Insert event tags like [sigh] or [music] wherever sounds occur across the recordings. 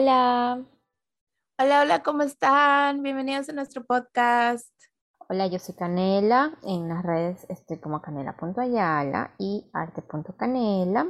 Hola. Hola, hola, ¿cómo están? Bienvenidos a nuestro podcast. Hola, yo soy Canela. En las redes estoy como canela.ayala y arte.canela.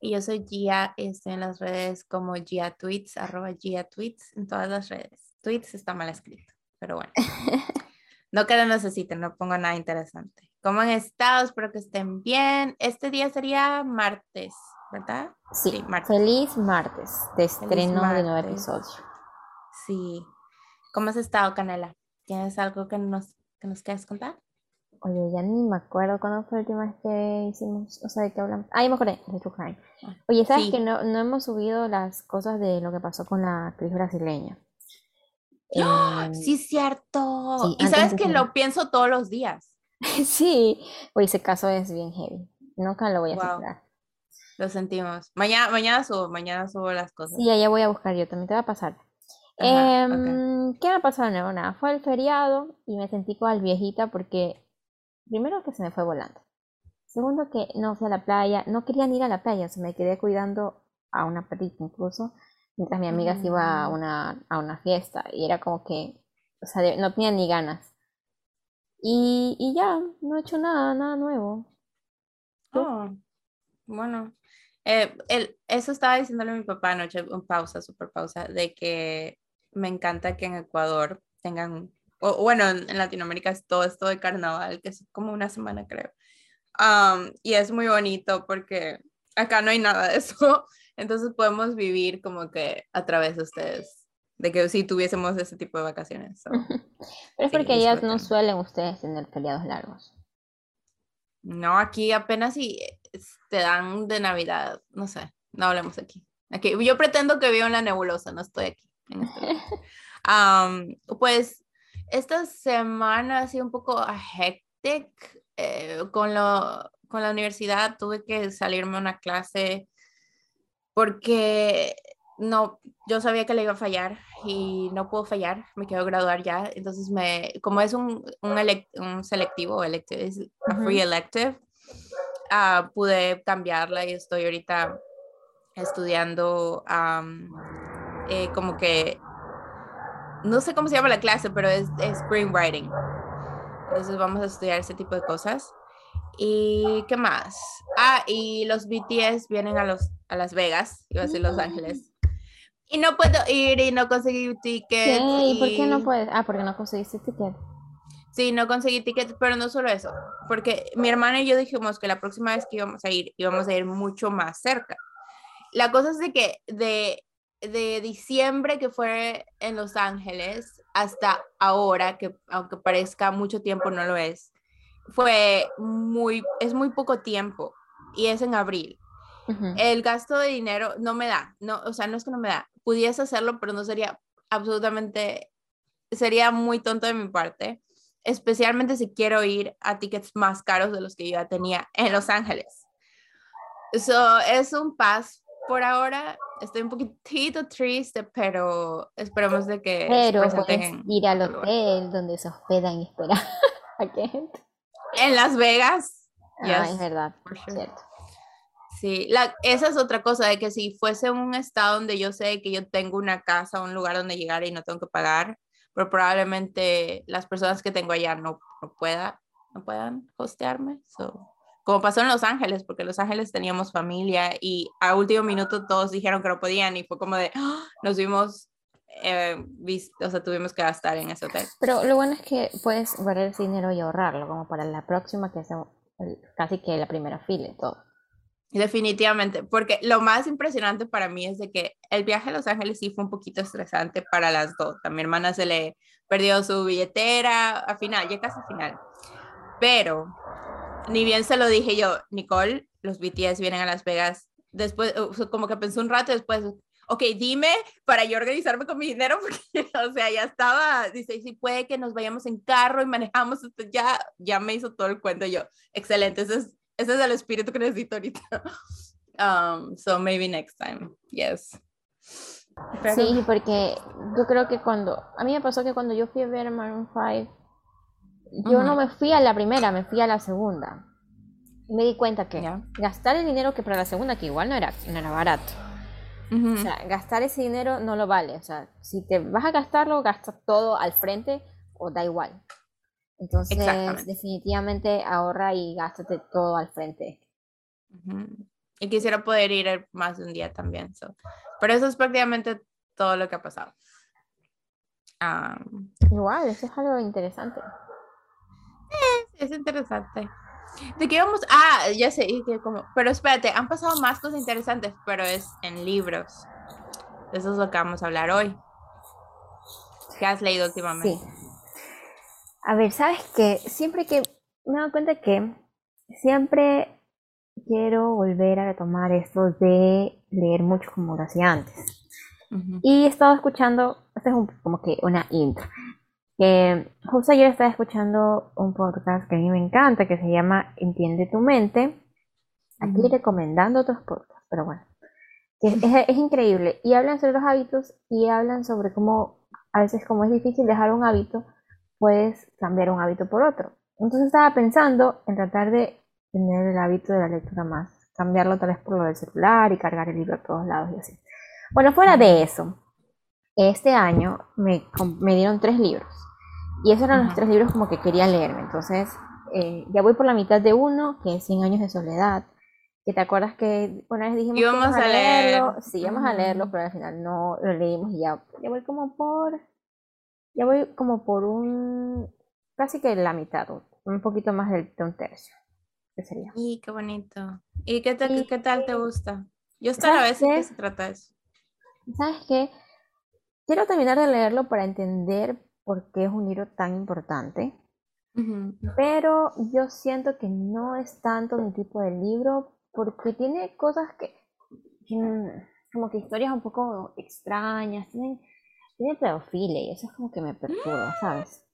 Y yo soy Gia, estoy en las redes como Gia Tweets, arroba Gia Tweets, en todas las redes. Tweets está mal escrito, pero bueno. [laughs] No que lo necesiten, no pongo nada interesante. ¿Cómo han estado? Espero que estén bien. Este día sería martes, ¿verdad? Sí, Feliz martes de estreno de nuevo episodio. Sí. ¿Cómo has estado, Canela? ¿Tienes algo que nos, que nos quieras contar? Oye, ya ni me acuerdo cuándo fue la última vez que hicimos, o sea, de qué hablamos. Ah, ya me acordé, de True Crime. Ah, Oye, ¿sabes que no, no hemos subido las cosas de lo que pasó con la actriz brasileña? ¡Ah! Em, sí, cierto. y sabes que lo pienso todos los días. [laughs] sí, oye, ese caso es bien heavy. Nunca lo voy a wow. Lo sentimos. Mañana, mañana subo, mañana subo las cosas. Sí, ya voy a buscar yo, también te va a pasar. Em, ¿Qué me ha pasado nuevo? Nada, fue el feriado y me sentí cual viejita porque primero que se me fue volando. Segundo que no fui a la playa, no querían ir a la playa, o sea, me quedé cuidando a una perrita incluso mientras mi amiga se iba a mm. una, a una fiesta y era como que, o sea, no tenía ni ganas. Y, y ya, no he hecho nada, nada nuevo. Oh, bueno. Eh, el, eso estaba diciéndole a mi papá anoche, en pausa, super pausa, de que me encanta que en Ecuador tengan, o, bueno, en, Latinoamérica es todo esto de carnaval, que es como una semana creo. Um, y es muy bonito porque acá no hay nada de eso. [laughs] Entonces podemos vivir como que a través de ustedes, de que si tuviésemos ese tipo de vacaciones. [laughs] Pero es porque ellas no suelen ustedes tener feriados largos. No, aquí apenas si te dan de Navidad, no sé, no hablemos aquí. aquí yo pretendo que vivo en la nebulosa, no estoy aquí. Este [laughs] pues esta semana ha sido un poco hectic eh, con, lo, con la universidad, tuve que salirme a una clase porque no, yo sabía que le iba a fallar y no puedo fallar, me quiero graduar ya, entonces me, como es un, un, un selectivo, elective, es free elective, uh, pude cambiarla y estoy ahorita estudiando eh, como que, no sé cómo se llama la clase, pero es, es screenwriting. Entonces vamos a estudiar ese tipo de cosas. ¿Y qué más? Ah, y los BTS vienen a, los, a Las Vegas, iba a decir Los Ángeles. Y no puedo ir y no conseguí ticket. ¿Y, por qué no puedes? Ah, porque no conseguiste ticket. Sí, no conseguí ticket, pero no solo eso, porque mi hermana y yo dijimos que la próxima vez que íbamos a ir, íbamos a ir mucho más cerca. La cosa es de que de, de diciembre que fue en Los Ángeles hasta ahora, que aunque parezca mucho tiempo, no lo es, fue muy, es muy poco tiempo y es en abril. El gasto de dinero no me da, no, o sea, no es que no me da, pudiese hacerlo, pero no sería absolutamente, sería muy tonto de mi parte, especialmente si quiero ir a tickets más caros de los que yo ya tenía en Los Ángeles. eso es un pass por ahora. Estoy un poquitito triste, pero esperemos de que... Pero puedes ir al hotel donde se hospedan y esperar [laughs] a gente. En Las Vegas. Ah, es verdad. Sí, la, esa es otra cosa, de que si fuese un estado donde yo sé que yo tengo una casa, un lugar donde llegar y no tengo que pagar, pero probablemente las personas que tengo allá no, no, pueda, no puedan hostearme. como pasó en Los Ángeles, porque en Los Ángeles teníamos familia y a último minuto todos dijeron que no podían y fue como de, ¡ah! nos vimos eh, o sea, tuvimos que gastar en ese hotel. Pero lo bueno es que puedes guardar ese dinero y ahorrarlo, como para la próxima que sea casi que la primera fila y todo. Definitivamente, porque lo más impresionante para mí es de que el viaje a Los Ángeles sí fue un poquito estresante para las dos. A mi hermana se le perdió su billetera a final, ya casi final. Pero ni bien se lo dije yo, Nicole, los BTS vienen a Las Vegas. Después, como que pensó un rato después, ok, dime para yo organizarme con mi dinero, [laughs] porque, o sea, ya estaba, dice, si puede que nos vayamos en carro y manejamos, ya, ya me hizo todo el cuento yo, excelente, ese es, ese es el espíritu que necesito ahorita. [laughs] Um, so maybe next time, yes. Sí, porque yo creo que cuando, a mí me pasó que cuando yo fui a ver Maroon 5, yo no me fui a la primera, me fui a la segunda. me di cuenta que gastar el dinero que para la segunda, que igual no era, no era barato, O sea, gastar ese dinero no lo vale. O sea, si te vas a gastarlo, gasta todo al frente o da igual. Entonces, definitivamente ahorra y gástate todo al frente. Y quisiera poder ir más de un día también. Pero eso es prácticamente todo lo que ha pasado. Igual, eso es algo interesante. Es, es interesante. ¿De qué vamos? Ah, ya sé, como... pero espérate, han pasado más cosas interesantes, pero es en libros. Eso es lo que vamos a hablar hoy. ¿Qué has leído últimamente? Sí. A ver, ¿sabes qué? Siempre que me doy cuenta que siempre quiero volver a retomar esto de leer mucho como lo hacía antes. Y he estado escuchando, esta es como que una intro, que justo ayer estaba escuchando un podcast que a mí me encanta, que se llama Entiende tu mente. Aquí recomendando otros podcasts, pero bueno, [laughs] es, es, increíble. Y hablan sobre los hábitos y hablan sobre cómo a veces como es difícil dejar un hábito, puedes cambiar un hábito por otro. Entonces estaba pensando en tratar de tener el hábito de la lectura más, cambiarlo tal vez por lo del celular y cargar el libro a todos lados y así. Bueno, fuera de eso, este año me, me dieron tres libros y esos eran los tres libros como que quería leerme. Entonces, eh, ya voy por la mitad de uno, que es 100 años de soledad. Que te acuerdas que una vez dijimos que íbamos a, leerlo. Sí, íbamos a leerlo, pero al final no lo leímos y ya, ya voy como por. Ya voy como por un. Casi que la mitad, un poquito más de un tercio. ¿Qué sería? Y qué bonito. ¿Y qué, qué tal te gusta? Yo hasta la vez que se trata eso. ¿Sabes qué? Quiero terminar de leerlo para entender por qué es un libro tan importante. Pero yo siento que no es tanto mi tipo de libro porque tiene cosas que, como que historias un poco extrañas, tiene pedofilia y eso es como que me perturba, ¿sabes?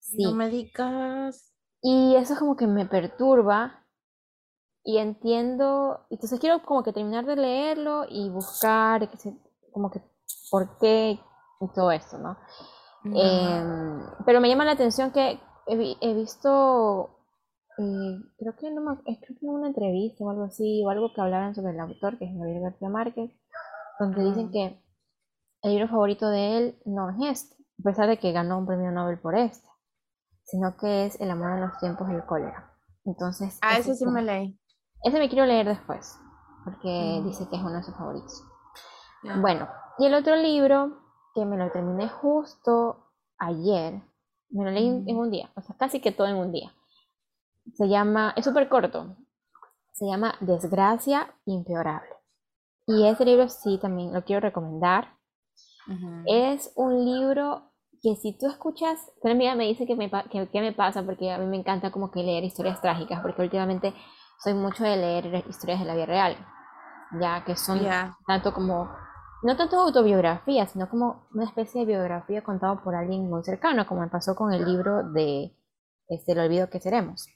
Sí. No me digas. Y eso es como que me perturba y entiendo, entonces quiero como que terminar de leerlo y buscar como que por qué y todo esto, ¿no? Em, pero me llama la atención que he, visto, eh, creo que no me, creo que en una entrevista o algo así, o algo que hablaban sobre el autor, que es Gabriel García Márquez, donde dicen que el libro favorito de él no es este, a pesar de que ganó un premio Nobel por este, sino que es El amor en los tiempos del cólera. Entonces, ah, ese sí me leí. Ese me quiero leer después, porque dice que es uno de sus favoritos. Bueno, y el otro libro, que me lo terminé justo ayer, me lo leí en un día, o sea, casi que todo en un día. Se llama, es súper corto, se llama Desgracia Impeorable. Y ese libro sí también lo quiero recomendar. Es un libro que si tú escuchas, una amiga me dice que me, que, me pasa porque a mí me encanta como que leer historias trágicas, porque últimamente soy mucho de leer historias de la vida real, ya que son tanto como, no tanto autobiografía, sino como una especie de biografía contada por alguien muy cercano, como me pasó con el libro de este, El olvido que seremos.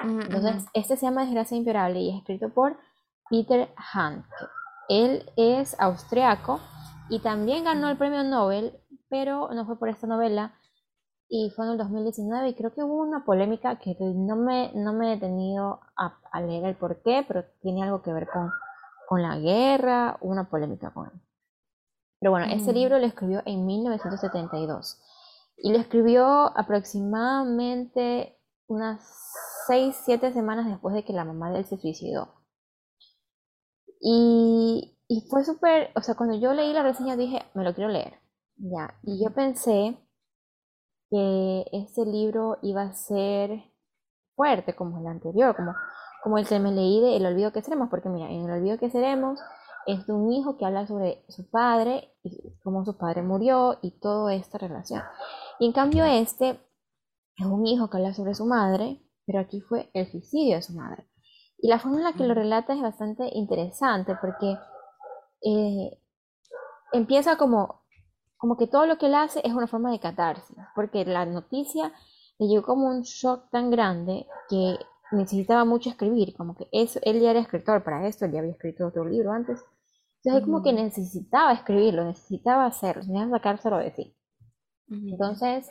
Entonces, este se llama Desgracia Imperable y es escrito por Peter Handke. Él es austriaco y también ganó el premio Nobel, pero no fue por esta novela, y fue en el 2019 y creo que hubo una polémica que no me, no me he detenido a, leer el por qué, pero tiene algo que ver con, con la guerra, una polémica con él. Pero bueno, ese mm. libro lo escribió en 1972 y lo escribió aproximadamente unas 6, 7 semanas después de que la mamá de él se suicidó. Y, y fue súper, o sea, cuando yo leí la reseña dije, me lo quiero leer. Ya, y yo pensé que este libro iba a ser fuerte como el anterior, como, como el que me leí de El olvido que seremos, porque mira, en El olvido que seremos es de un hijo que habla sobre su padre y cómo su padre murió y toda esta relación. Y en cambio este es un hijo que habla sobre su madre, pero aquí fue el suicidio de su madre. Y la forma en la que lo relata es bastante interesante porque eh, empieza como como que todo lo que él hace es una forma de catarsis, porque la noticia le llegó como un shock tan grande que necesitaba mucho escribir, como que eso, él ya era escritor para esto, él ya había escrito otro libro antes, entonces como que necesitaba escribirlo, necesitaba hacerlo, necesitaba sacárselo de sí. Entonces,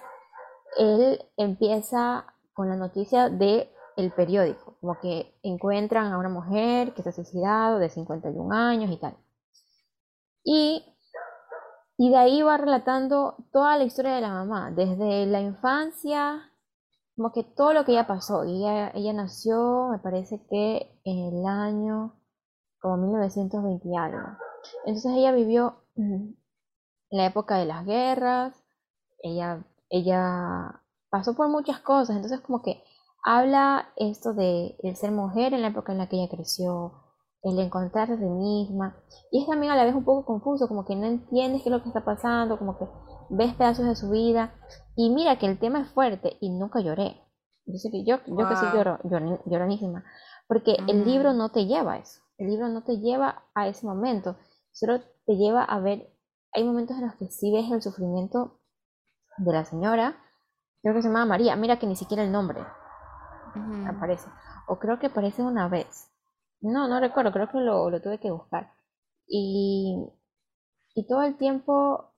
él empieza con la noticia de el periódico, como que encuentran a una mujer que se ha suicidado de 51 años y tal. Y, y de ahí va relatando toda la historia de la mamá, desde la infancia, como que todo lo que ella pasó. Ella, ella nació, me parece que en el año como 1920 y algo. Entonces ella vivió en la época de las guerras, ella, ella pasó por muchas cosas, entonces como que habla esto de el ser mujer en la época en la que ella creció, el encontrarse a sí misma, y es también a la vez un poco confuso, como que no entiendes qué es lo que está pasando, como que ves pedazos de su vida, y mira que el tema es fuerte y nunca lloré. Yo sé que yo, yo que sí lloro, lloronísima, porque el libro no te lleva a eso, el libro no te lleva a ese momento, solo te lleva a ver, hay momentos en los que sí ves el sufrimiento de la señora, creo que se llama María, mira que ni siquiera el nombre aparece, o creo que aparece una vez, no, no recuerdo, creo que lo, tuve que buscar, y, y todo el tiempo,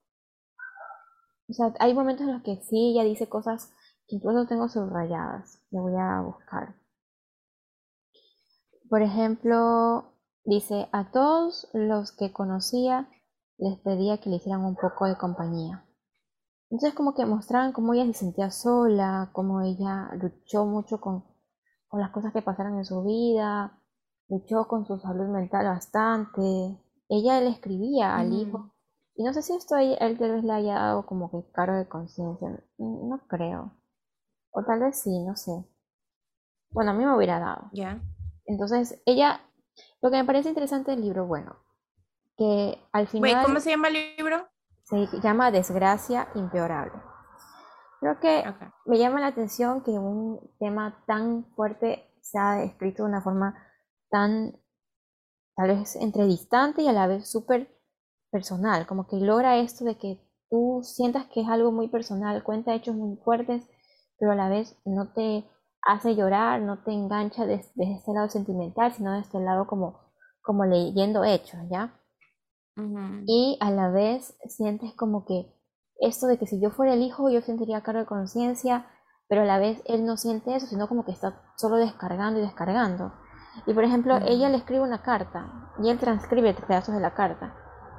o sea, hay momentos en los que sí, ella dice cosas que incluso tengo subrayadas, le voy a buscar. Por ejemplo, dice, a todos los que conocía les pedía que le hicieran un poco de compañía. Entonces como que mostraban cómo ella se sentía sola, cómo ella luchó mucho con, las cosas que pasaron en su vida, luchó con su salud mental bastante. Ella le escribía al hijo. Y no sé si esto a él, tal vez le haya dado como que cargo de conciencia. No creo. O tal vez sí, no sé. Bueno, a mí me hubiera dado. Ya. Entonces, ella, lo que me parece interesante del libro, bueno, que al final... ¿Cómo se llama el libro? Se llama Desgracia Impeorable. Creo que me llama la atención que un tema tan fuerte se ha escrito de una forma tan, tal vez, entre distante y a la vez súper personal, como que logra esto de que tú sientas que es algo muy personal, cuenta hechos muy fuertes, pero a la vez no te hace llorar, no te engancha desde, este lado sentimental, sino desde este lado como, como leyendo hechos, ¿ya? Y a la vez sientes como que esto de que si yo fuera el hijo yo sentiría cargo de conciencia, pero a la vez él no siente eso, sino como que está solo descargando y descargando. Y por ejemplo, ella le escribe una carta y él transcribe pedazos de la carta.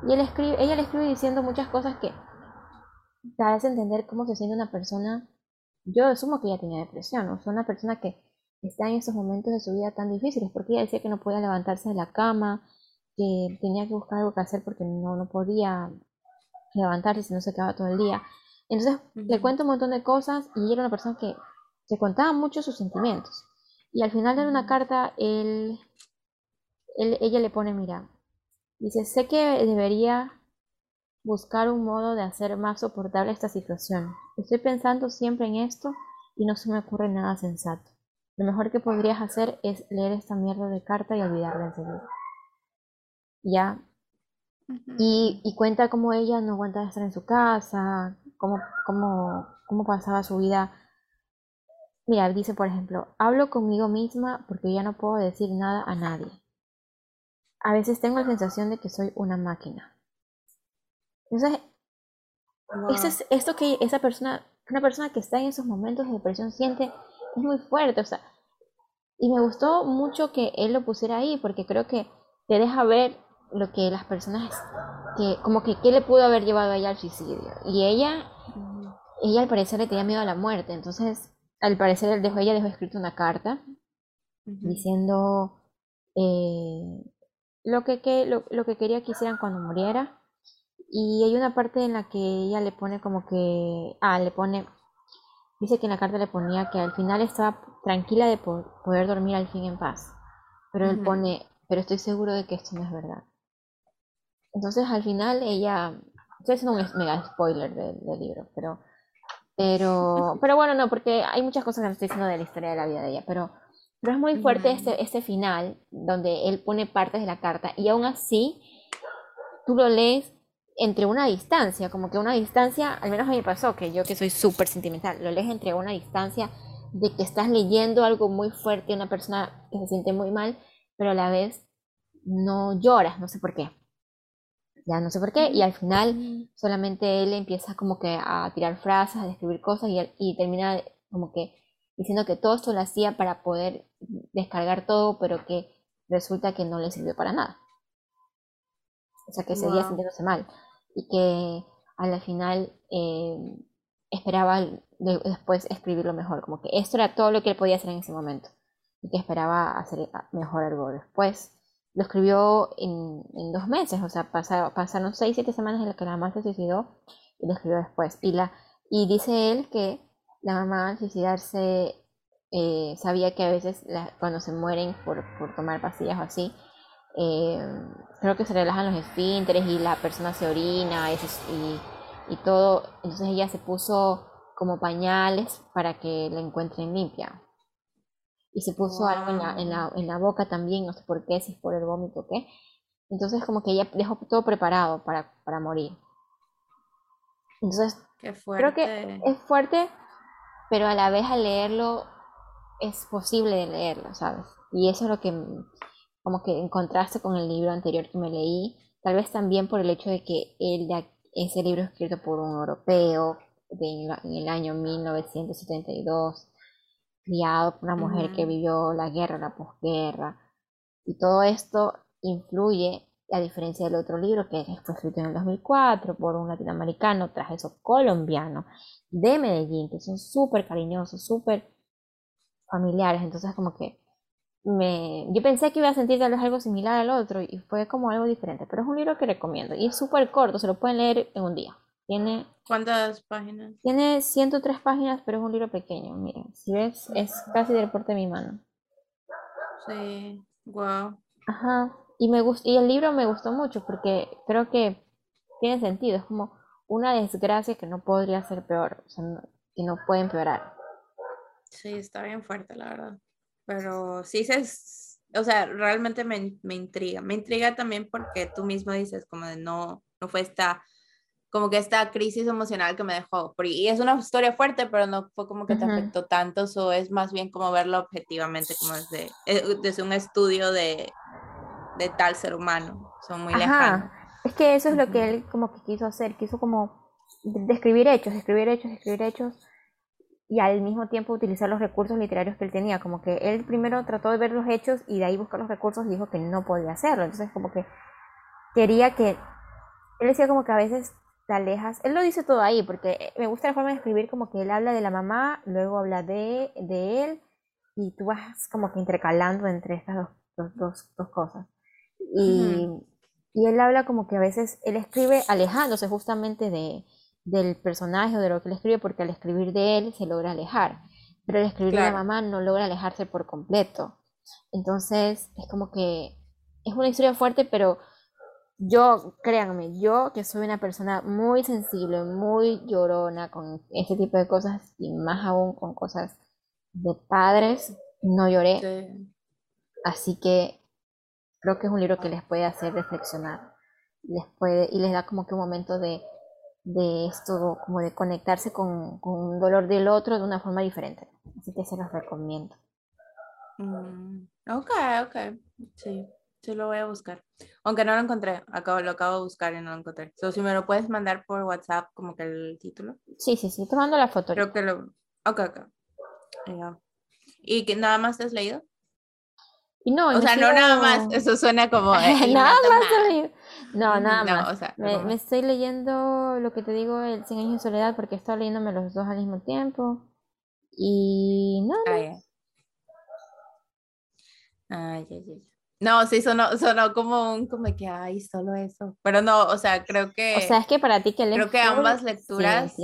Y él escribe, ella le escribe diciendo muchas cosas que te hace entender cómo se siente una persona yo asumo que ella tenía depresión, o sea, una persona que está en esos momentos de su vida tan difíciles, porque ella decía que no podía levantarse de la cama, que tenía que buscar algo que hacer porque no, no podía levantarse si no se quedaba todo el día. Entonces le cuento un montón de cosas y ella era una persona que se contaba mucho sus sentimientos. Y al final de una carta, él, él, ella le pone, mira, dice, sé que debería buscar un modo de hacer más soportable esta situación. Estoy pensando siempre en esto y no se me ocurre nada sensato. Lo mejor que podrías hacer es leer esta mierda de carta y olvidarla enseguida. Ya. y, y, cuenta cómo ella no aguanta estar en su casa, cómo, cómo, cómo pasaba su vida. Mira, dice por ejemplo, hablo conmigo misma porque ya no puedo decir nada a nadie. A veces tengo la sensación de que soy una máquina. Entonces, es, esto que esa persona, una persona que está en esos momentos de depresión siente, es muy fuerte, o sea, y me gustó mucho que él lo pusiera ahí, porque creo que te deja ver lo que las personas, que como que qué le pudo haber llevado a ella al suicidio. Y ella, ella al parecer le tenía miedo a la muerte, entonces al parecer él dejó, ella dejó escrito una carta diciendo eh, lo, que, que lo, lo, que quería que hicieran cuando muriera y hay una parte en la que ella le pone como que, ah, le pone, dice que en la carta le ponía que al final estaba tranquila de poder dormir al fin en paz. Pero él pone, pero estoy seguro de que esto no es verdad. Entonces al final ella, estoy haciendo un mega spoiler del, libro, pero, pero, [laughs] pero bueno, no, porque hay muchas cosas que no estoy diciendo de la historia de la vida de ella, pero, pero es muy fuerte este, este final donde él pone partes de la carta y aún así tú lo lees entre una distancia, como que una distancia, al menos a mí me pasó, que yo que soy súper sentimental, lo lees entre una distancia de que estás leyendo algo muy fuerte, una persona que se siente muy mal, pero a la vez no lloras, no sé por qué. Ya no sé por qué, y al final solamente él empieza como que a tirar frases, a describir cosas y, y termina como que diciendo que todo esto lo hacía para poder descargar todo, pero que resulta que no le sirvió para nada. o sea, que seguía sintiéndose mal y que a la final eh, esperaba después escribirlo mejor, como que esto era todo lo que él podía hacer en ese momento y que esperaba hacer mejor algo después. Lo escribió en, dos meses, o sea, pasaron, seis, siete semanas en las que la mamá se suicidó y lo escribió después. Y, la, y dice él que la mamá al suicidarse eh, sabía que a veces cuando se mueren por, tomar pastillas o así, eh, creo que se relajan los esfínteres y la persona se orina y, y, todo. Entonces ella se puso como pañales para que la encuentren limpia. Y se puso algo en la, en, la, en la, boca también, no sé por qué, si es por el vómito o qué. Entonces como que ella dejó todo preparado para, para morir. Entonces, creo que es fuerte, pero a la vez al leerlo es posible de leerlo, ¿sabes? Y eso es lo que como que en contraste con el libro anterior que me leí, tal vez también por el hecho de que él, ese libro es escrito por un europeo en, el año 1972, criado por una mujer que vivió la guerra, la posguerra, y todo esto influye, a diferencia del otro libro que fue escrito en el 2004 por un latinoamericano, tras eso colombiano, de Medellín, que son súper cariñosos, súper familiares, entonces como que me, yo pensé que iba a sentir tal vez algo similar al otro y fue como algo diferente, pero es un libro que recomiendo y es súper corto, se lo pueden leer en un día. Tiene, ¿Cuántas páginas? Tiene 103 páginas, pero es un libro pequeño, miren, si ves, es casi del porte de mi mano. Sí, wow. Ajá, y, me gust y el libro me gustó mucho porque creo que tiene sentido, es como una desgracia que no podría ser peor, o sea, que no puede empeorar. Sí, está bien fuerte, la verdad. Pero sí, se, o sea, realmente me, me, intriga. Me intriga también porque tú mismo dices como de no, no fue esta, como que esta crisis emocional que me dejó. Y es una historia fuerte, pero no fue como que te afectó tanto, o es más bien como verlo objetivamente, como desde, eh, desde un estudio de, de tal ser humano. Son muy lejanos. Es que eso es lo que él como que quiso hacer, quiso como describir hechos, describir hechos, describir hechos y al mismo tiempo utilizar los recursos literarios que él tenía. Como que él primero trató de ver los hechos y de ahí buscar los recursos y dijo que no podía hacerlo. Entonces como que quería que... Él decía como que a veces te alejas. Él lo dice todo ahí porque me gusta la forma de escribir como que él habla de la mamá, luego habla de, de él y tú vas como que intercalando entre estas dos, dos, dos, cosas. Y, y él habla como que a veces él escribe alejándose justamente de, del personaje o de lo que él escribe, porque al escribir de él se logra alejar, pero al escribir de la mamá no logra alejarse por completo. Entonces es como que es una historia fuerte, pero yo, créanme, yo que soy una persona muy sensible, muy llorona con este tipo de cosas y más aún con cosas de padres, no lloré. Así que creo que es un libro que les puede hacer reflexionar. Les puede, y les da como que un momento de de esto, como de conectarse con, con un dolor del otro de una forma diferente. Así que se los recomiendo. Mm, ok, ok, sí, sí lo voy a buscar. Aunque no lo encontré, acabo, lo acabo de buscar y no lo encontré. So, si me lo puedes mandar por WhatsApp, como que el título. Sí, sí, sí, te mando la foto. Creo que lo... Ok, ok. ¿Y que nada más te has leído? no, o sea, no nada más, eso suena como... [laughs] nada más No, nada más. me, estoy leyendo lo que te digo, el 100 años de soledad, porque estoy leyéndome los dos al mismo tiempo. Y no. Ay, No, sí, sonó, sonó como un, como que, ay, solo eso. Pero no, o sea, creo que... O sea, es que para ti que lees... Creo que ambas lecturas...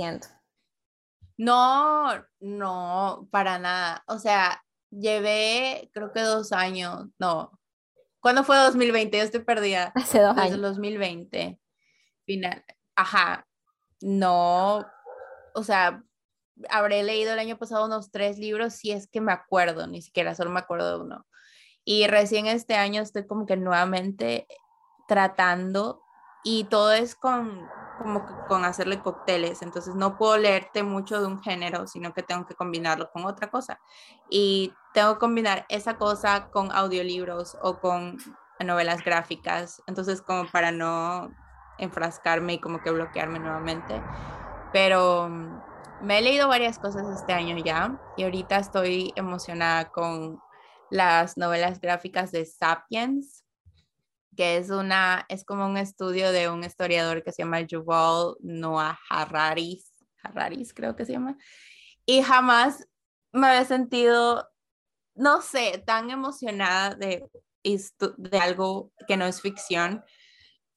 no, no, para nada. O sea, llevé, creo que dos años, no, ¿Cuándo fue 2020? Yo estoy perdida. Hace dos años. 2020. Final. Ajá. No. O sea, habré leído el año pasado unos tres libros, si es que me acuerdo, ni siquiera solo me acuerdo de uno. Y recién este año estoy como que nuevamente tratando y todo es con como con hacerle cócteles, entonces no puedo leerte mucho de un género, sino que tengo que combinarlo con otra cosa. Y tengo que combinar esa cosa con audiolibros o con novelas gráficas, entonces como para no enfrascarme y como que bloquearme nuevamente. Pero mm, me he leído varias cosas este año ya y ahorita estoy emocionada con las novelas gráficas de Sapiens, que es una, es como un estudio de un historiador que se llama Yuval Noah Harari, Harari creo que se llama, y jamás me había sentido, no sé, tan emocionada de, de algo que no es ficción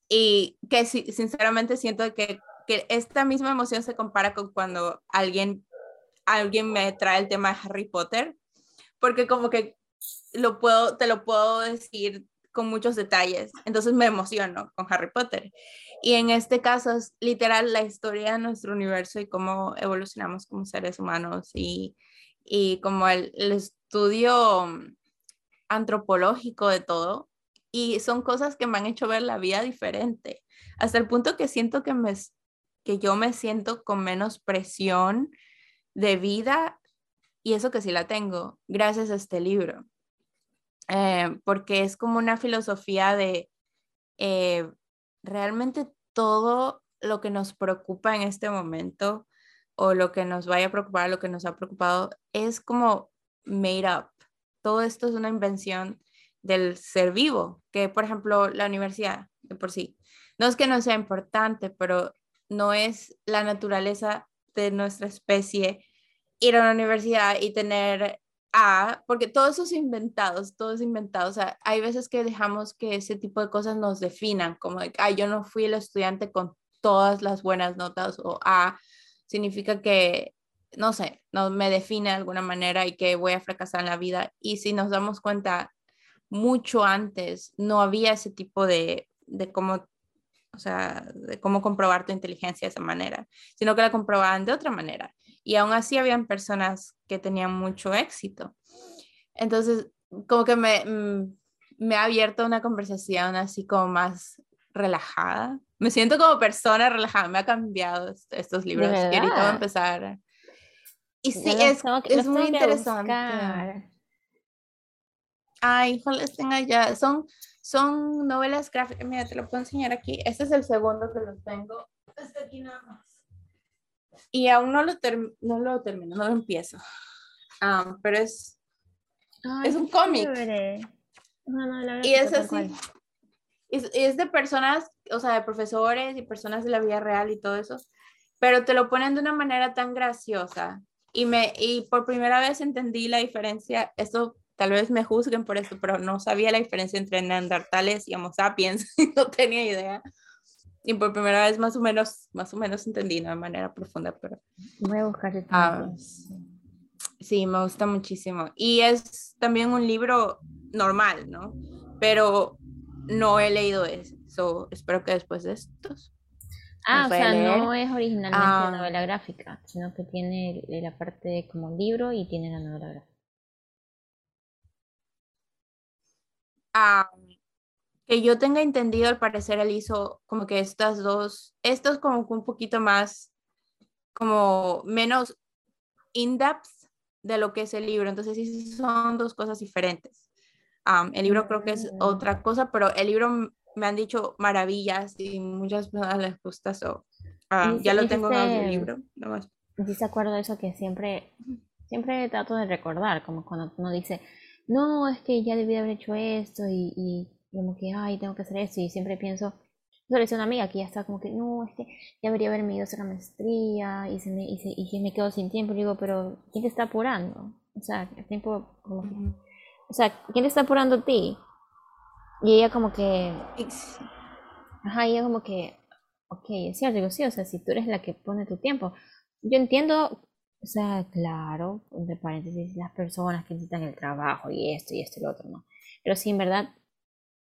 y que sinceramente siento que, que esta misma emoción se compara con cuando alguien, alguien me trae el tema de Harry Potter, porque como que lo puedo, te lo puedo decir con muchos detalles, entonces me emociono con Harry Potter. Y en este caso es literal la historia de nuestro universo y cómo evolucionamos como seres humanos y, y como el, estudio antropológico de todo. Y son cosas que me han hecho ver la vida diferente, hasta el punto que siento que, me, que yo me siento con menos presión de vida, y eso que sí la tengo, gracias a este libro. Eh, porque es como una filosofía de eh, realmente todo lo que nos preocupa en este momento o lo que nos vaya a preocupar, lo que nos ha preocupado, es como made up. Todo esto es una invención del ser vivo, que por ejemplo la universidad de por sí, no es que no sea importante, pero no es la naturaleza de nuestra especie ir a la universidad y tener a, porque todo eso es inventado, todo es inventado. O sea, hay veces que dejamos que ese tipo de cosas nos definan, como de, ay, yo no fui el estudiante con todas las buenas notas, o A, significa que, no sé, no me define de alguna manera y que voy a fracasar en la vida. Y si nos damos cuenta, mucho antes no había ese tipo de, de cómo o sea, de cómo comprobar tu inteligencia de esa manera, sino que la comprobaban de otra manera y aún así habían personas que tenían mucho éxito. Entonces, como que me, mm, me ha abierto una conversación así como más relajada. Me siento como persona relajada, me ha cambiado estos libros. Y ahorita voy a empezar. Y sí, es, es muy interesante. Ay, híjole, tengo ya. Son, son novelas gráficas. Mira, te lo puedo enseñar aquí. Este es el segundo que lo tengo. Este aquí nada más y aún no lo, no lo termino, no lo empiezo. Ah, pero es, es un cómic. y es así. Es, es, de personas, o sea, de profesores y personas de la vida real y todo eso, pero te lo ponen de una manera tan graciosa. Y, me, y por primera vez entendí la diferencia, esto tal vez me juzguen por esto, pero no sabía la diferencia entre neandertales y homo sapiens, [laughs] no tenía idea y por primera vez más o menos, más o menos entendí, de manera profunda, pero... Voy a buscar ah, Sí, me gusta muchísimo. Y es también un libro normal, ¿no? Pero no he leído eso. espero que después de estos. Ah, o sea, no es originalmente ah. novela gráfica, sino que tiene la parte como libro y tiene la novela gráfica. Ah, que yo tenga entendido, al parecer él hizo como que estas dos, estos como un poquito más, como menos in-depth de lo que es el libro. Entonces sí son dos cosas diferentes. el libro creo que es mm. otra cosa, pero el libro me han dicho maravillas y muchas personas les gusta eso. ya lo tengo en el libro. Sí se acuerdo de eso que siempre, siempre trato de recordar, como cuando uno dice, no, es que ya debí haber hecho esto y como que, ay, tengo que hacer eso, y siempre pienso, yo le una amiga que ya está como que, no, es que ya debería haberme ido a hacer la maestría, y, se me, y, se, y me quedo sin tiempo, y digo, pero ¿quién te está apurando? O sea, el tiempo, como que, o sea, ¿quién te está apurando a ti? Y ella como que, ajá, ella como que, ok, es cierto, digo, sí, o sea, si tú eres la que pone tu tiempo, yo entiendo, o sea, claro, entre paréntesis, las personas que necesitan el trabajo y esto y esto y lo otro, ¿no? Pero sí, en verdad,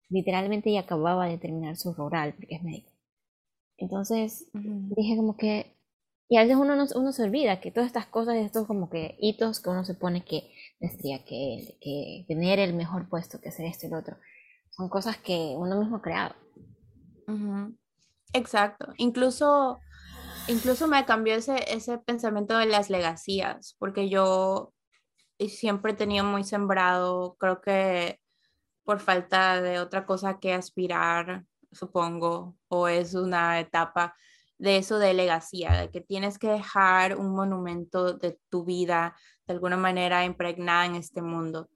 literalmente ella acababa de terminar su rural porque es médico. Entonces dije como que, y a veces uno, uno se olvida que todas estas cosas, estos como que hitos que uno se pone que tendría que, que tener el mejor puesto, que hacer esto y lo otro, son cosas que uno mismo ha creado. Exacto. Incluso, incluso me cambió ese, ese pensamiento de las legacías, porque yo siempre he tenido muy sembrado, creo que por falta de otra cosa que aspirar, supongo, o es una etapa de eso de legacía, de que tienes que dejar un monumento de tu vida de alguna manera impregnada en este mundo.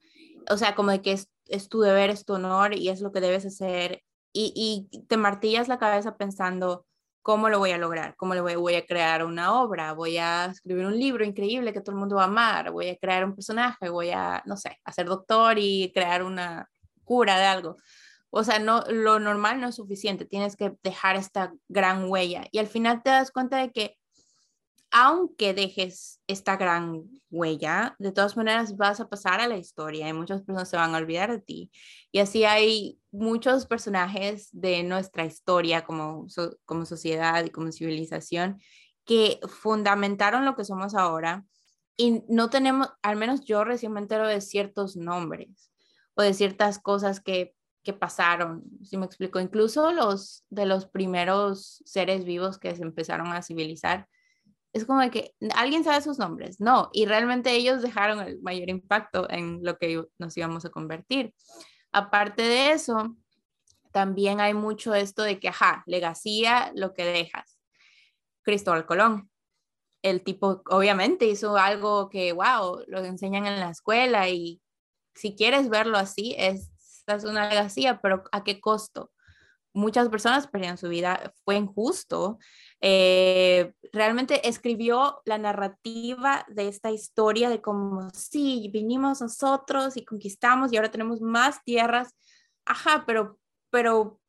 O sea, como de que es, tu deber, es tu honor y es lo que debes hacer y, te martillas la cabeza pensando, ¿cómo lo voy a lograr? ¿Cómo le voy, a crear una obra? ¿Voy a escribir un libro increíble que todo el mundo va a amar? ¿Voy a crear un personaje? ¿Voy a, no sé, a ser doctor y crear una cura de algo? O sea, no, lo normal no es suficiente, tienes que dejar esta gran huella. Y al final te das cuenta de que aunque dejes esta gran huella, de todas maneras vas a pasar a la historia y muchas personas se van a olvidar de ti. Y así hay muchos personajes de nuestra historia como, como sociedad y como civilización que fundamentaron lo que somos ahora y no tenemos, al menos yo recién me de ciertos nombres o de ciertas cosas que, que pasaron, si me explico, incluso los de los primeros seres vivos que se empezaron a civilizar es como que alguien sabe sus nombres, no, y realmente ellos dejaron el mayor impacto en lo que nos íbamos a convertir. Aparte de eso, también hay mucho esto de que, ajá, legacía, lo que dejas. Cristóbal Colón, el tipo obviamente hizo algo que, wow, lo enseñan en la escuela y si quieres verlo así, es, es una legacía, pero ¿a qué costo? Muchas personas perdieron su vida, fue injusto, eh, realmente escribió la narrativa de esta historia de cómo sí, vinimos nosotros y conquistamos y ahora tenemos más tierras. Ajá, pero, pero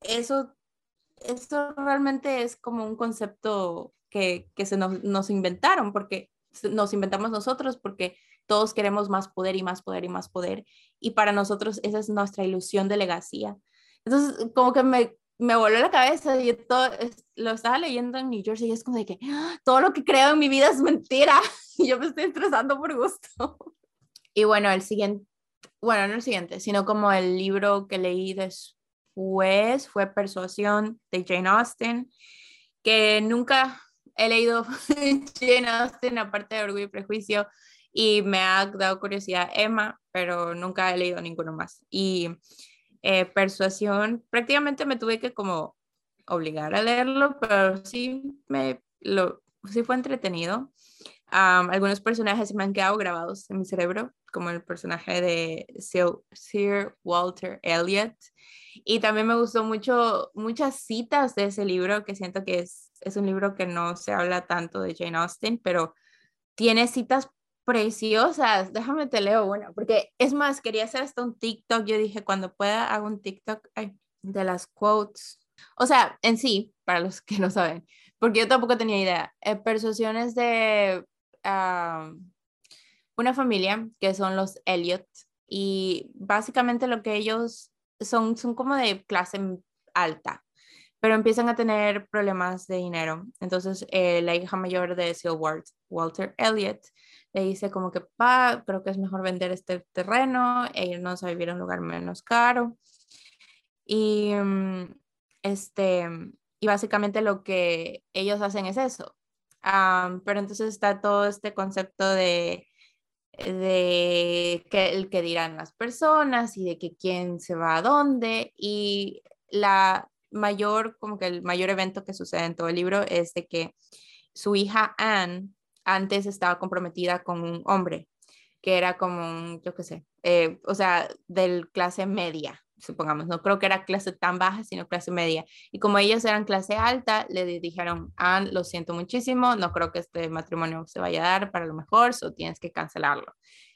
eso, eso realmente es como un concepto que, que se nos, nos inventaron, porque nos inventamos nosotros, porque todos queremos más poder y más poder y más poder. Y para nosotros esa es nuestra ilusión de legacía. Entonces, como que me, me voló la cabeza y todo, lo estaba leyendo en New Jersey y es como de que ¡Ah! todo lo que creo en mi vida es mentira [laughs] y yo me estoy estresando por gusto. Y bueno, el siguiente, bueno, no el siguiente, sino como el libro que leí después fue Persuasión de Jane Austen, que nunca he leído [laughs] Jane Austen aparte de Orgullo y Prejuicio y me ha dado curiosidad Emma, pero nunca he leído ninguno más. Y eh, persuasión, prácticamente me tuve que como obligar a leerlo, pero sí, me, lo, sí fue entretenido. algunos personajes me han quedado grabados en mi cerebro, como el personaje de Sir, Walter Elliot. Y también me gustó mucho muchas citas de ese libro, que siento que es, es un libro que no se habla tanto de Jane Austen, pero tiene citas preciosas. Déjame te leo una, porque es más, quería hacer hasta un TikTok. Yo dije, cuando pueda, hago un TikTok de las quotes. O sea, en sí, para los que no saben, porque yo tampoco tenía idea. Eh, persuasiones de una familia que son los Elliot y básicamente lo que ellos son, son como de clase alta, pero empiezan a tener problemas de dinero. Entonces, eh, la hija mayor de Sir Walter Elliot le dice como que, pa, creo que es mejor vender este terreno e irnos a vivir a un lugar menos caro. Y, mm, este, y básicamente lo que ellos hacen es eso. pero entonces está todo este concepto de, de que, el que dirán las personas y de que quién se va a dónde. Y la mayor, como que el mayor evento que sucede en todo el libro es de que su hija Anne antes estaba comprometida con un hombre que era como un, yo qué sé, eh, o sea, del clase media, supongamos, no creo que era clase tan baja, sino clase media. Y como ellos eran clase alta, le dijeron, ah, lo siento muchísimo, no creo que este matrimonio se vaya a dar para lo mejor, o tienes que cancelarlo.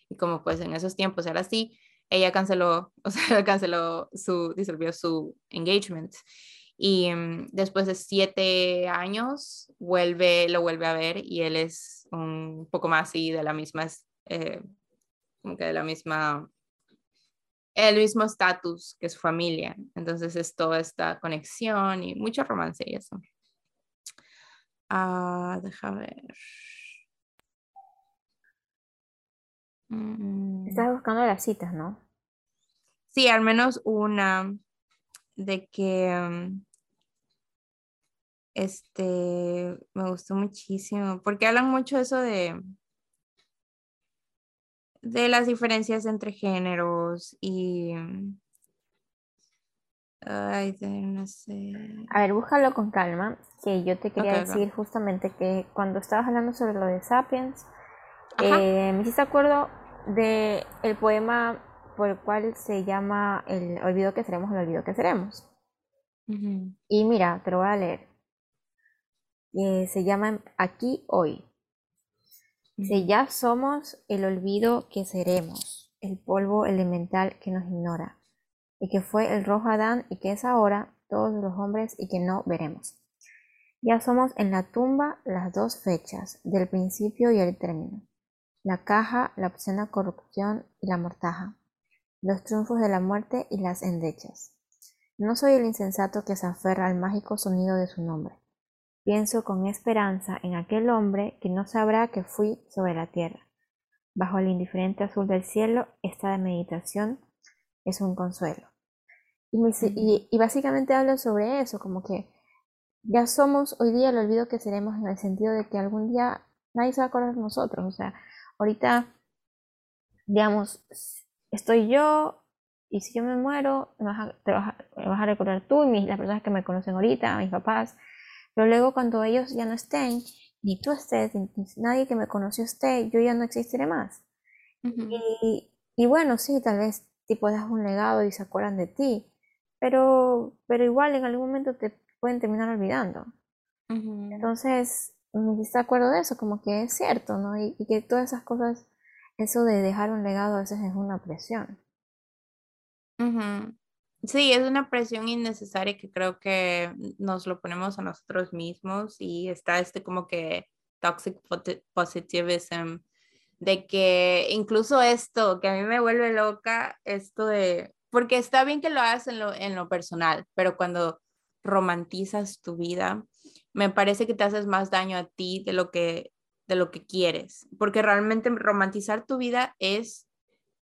Y como pues en esos tiempos era así, ella canceló, [laughs] o sea, canceló su, disolvió su engagement y mm, después de siete años vuelve, lo vuelve a ver y él es un poco más así de la misma, eh, como que de la misma, el mismo estatus que su familia. Entonces es toda esta conexión y mucho romance y eso. Ah, deja ver. Mm. Estás buscando las citas, ¿no? Sí, al menos una de que mm, este me gustó muchísimo, porque hablan mucho eso de de las diferencias entre géneros y mm, ay, no sé. A ver, búscalo con calma, que yo te quería decir justamente que cuando estabas hablando sobre lo de Sapiens, eh, me hiciste acuerdo de el poema por el cual se llama El olvido que seremos, el olvido que seremos. Y mira, te lo voy a leer. Eh, se llama Aquí Hoy. Dice, ya somos el olvido que seremos, el polvo elemental que nos ignora, y que fue el rojo Adán y que es ahora todos los hombres y que no veremos. Ya somos en la tumba las dos fechas, del principio y el término, la caja, la obscena corrupción y la mortaja, los triunfos de la muerte y las endechas. No soy el insensato que se aferra al mágico sonido de su nombre. Pienso con esperanza en aquel hombre que no sabrá que fui sobre la tierra. Bajo el indiferente azul del cielo, esta meditación es un consuelo. Y, básicamente hablo sobre eso, como que ya somos hoy día el olvido que seremos en el sentido de que algún día nadie se va a acordar de nosotros. O sea, ahorita, digamos, estoy yo, y si yo me muero, me vas a, te vas a, recordar tú y las personas que me conocen ahorita, mis papás. Pero luego cuando ellos ya no estén, ni tú estés, ni nadie que me conoció esté, yo ya no existiré más. y, y, bueno, sí, tal vez tipo das un legado y se acuerdan de ti, pero, pero igual en algún momento te pueden terminar olvidando. Entonces, me acuerdo de eso, como que es cierto, ¿no? Y, y, que todas esas cosas, eso de dejar un legado a veces es una presión. Sí, es una presión innecesaria que creo que nos lo ponemos a nosotros mismos y está este como que toxic positivism de que incluso esto que a mí me vuelve loca, esto de, porque está bien que lo hagas en lo, en lo personal, pero cuando romantizas tu vida, me parece que te haces más daño a ti de lo que, de lo que quieres, porque realmente romantizar tu vida es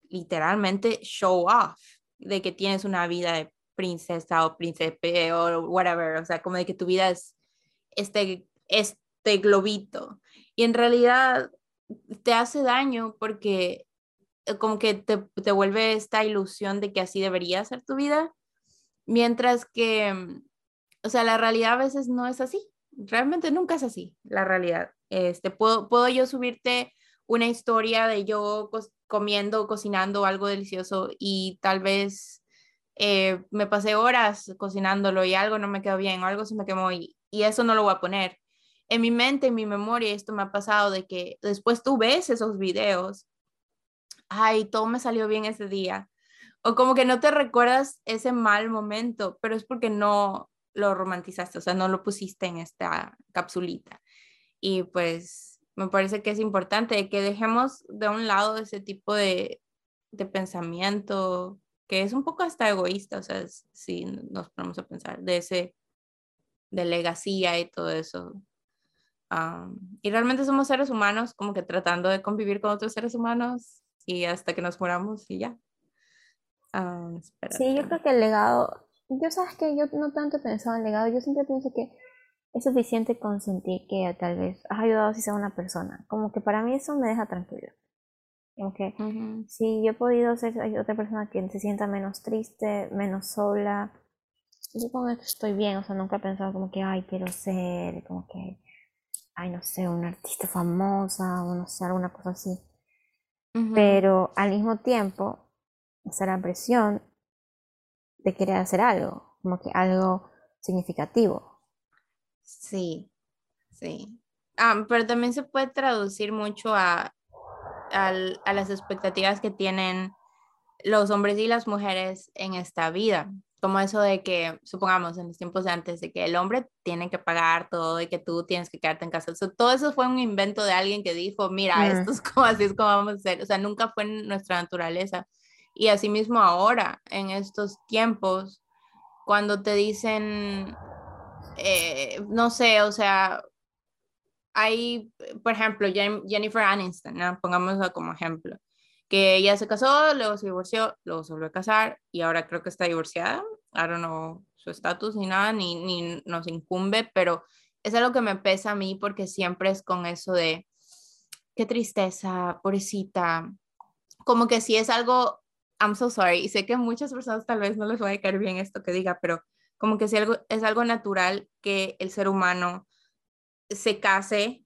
literalmente show off de que tienes una vida de princesa o príncipe o whatever, o sea, como de que tu vida es este, este globito. Y en realidad te hace daño porque eh, como que te, te vuelve esta ilusión de que así debería ser tu vida, mientras que, mm, o sea, la realidad a veces no es así. Realmente nunca es así, la realidad. Este, puedo, yo subirte una historia de yo comiendo, cocinando algo delicioso y tal vez eh, me pasé horas cocinándolo y algo no me quedó bien o algo se me quemó y, y eso no lo voy a poner. En mi mente, en mi memoria, esto me ha pasado de que después tú ves esos videos, ay, todo me salió bien ese día. O como que no te recuerdas ese mal momento, pero es porque no lo romantizaste, o sea, no lo pusiste en esta capsulita. Y pues me parece que es importante que dejemos de un lado ese tipo de, de pensamiento que es un poco hasta egoísta, o sea, si nos ponemos a pensar de ese, de legacía y todo eso. y realmente somos seres humanos como que tratando de convivir con otros seres humanos y hasta que nos muramos y ya. sí, yo creo que el legado, yo sabes que yo no tanto he pensado en legado, yo siempre pienso que es suficiente consentir que tal vez has ayudado si sea una persona. Como que para mí eso me deja tranquilo. Como que si yo he podido ser otra persona que se sienta menos triste, menos sola, yo con que estoy bien. O sea, nunca he pensado como que, ay, quiero ser, como que, ay, no sé, una artista famosa o no sé, alguna cosa así. Pero al mismo tiempo, está la presión de querer hacer algo, como que algo significativo. Sí, sí. Ah, pero también se puede traducir mucho a, a, las expectativas que tienen los hombres y las mujeres en esta vida. Como eso de que, supongamos, en los tiempos de antes, de que el hombre tiene que pagar todo y que tú tienes que quedarte en casa. todo eso fue un invento de alguien que dijo, mira, esto es como así es como vamos a hacer. O sea, nunca fue en nuestra naturaleza. Y asimismo ahora, en estos tiempos, cuando te dicen, eh, no sé, o sea, hay, por ejemplo, Jennifer Aniston, ¿no? pongámosla como ejemplo, que ella se casó, luego se divorció, luego se volvió a casar y ahora creo que está divorciada. I don't know su estatus ni nada, ni, ni nos incumbe, pero es algo que me pesa a mí porque siempre es con eso de, qué tristeza, pobrecita. Como que si es algo, I'm so sorry, y sé que a muchas personas tal vez no les va a caer bien esto que diga, pero como que si algo, es algo natural que el ser humano se case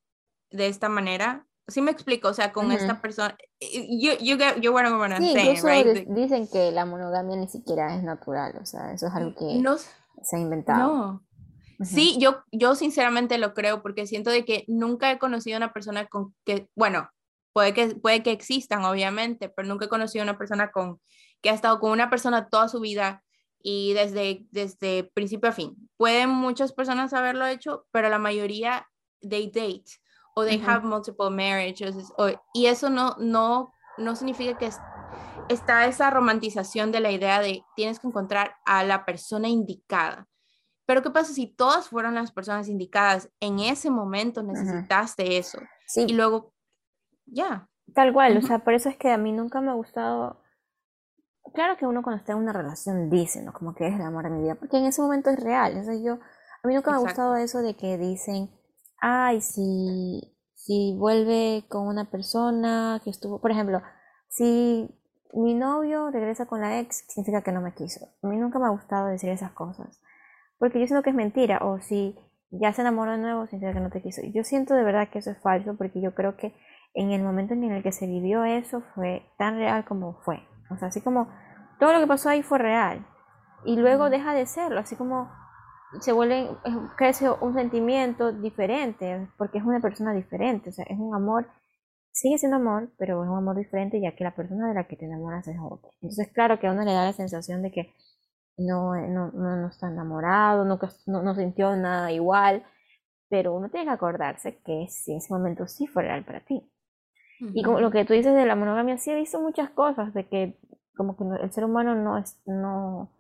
de esta manera. Sí me explico, o sea, con esta persona. You, you get, you what I'm sí, saying, right? Dicen que la monogamia ni siquiera es natural, o sea, eso es algo que... No, se ha inventado. No. Sí, yo, yo sinceramente lo creo porque siento de que nunca he conocido a una persona con que, bueno, puede que, puede que existan, obviamente, pero nunca he conocido a una persona con, que ha estado con una persona toda su vida y desde, desde principio a fin. Pueden muchas personas haberlo hecho, pero la mayoría they date o they have multiple marriages y eso no, no, no significa que está esa romantización de la idea de tienes que encontrar a la persona indicada. Pero ¿qué pasa si todas fueron las personas indicadas? En ese momento necesitaste eso. Sí. Y luego, ya. Tal cual, o sea, por eso es que a mí nunca me ha gustado. Claro que uno cuando está en una relación dice, ¿no? Como que es el amor de mi vida, porque en ese momento es real. Sea, yo, a mí nunca me ha gustado eso de que dicen, ay, si, si vuelve con una persona que estuvo, por ejemplo, si mi novio regresa con la ex, significa que no me quiso. A mí nunca me ha gustado decir esas cosas porque yo siento que es mentira, o si ya se enamoró de nuevo, significa que no te quiso. Yo siento de verdad que eso es falso, porque yo creo que en el momento en el que se vivió eso fue tan real como fue. O sea, así como todo lo que pasó ahí fue real. Y luego deja de serlo, así como se vuelve, crece un sentimiento diferente, porque es una persona diferente, o sea, es un amor, sigue siendo amor, pero es un amor diferente ya que la persona de la que te enamoras es otra. Entonces, claro que a uno le da la sensación de que no, no, no, está enamorado, nunca, no, sintió nada igual, pero uno tiene que acordarse que si ese momento sí fue real para ti. Y como lo que tú dices de la monogamia, sí he visto muchas cosas, de que como que el ser humano no es, no,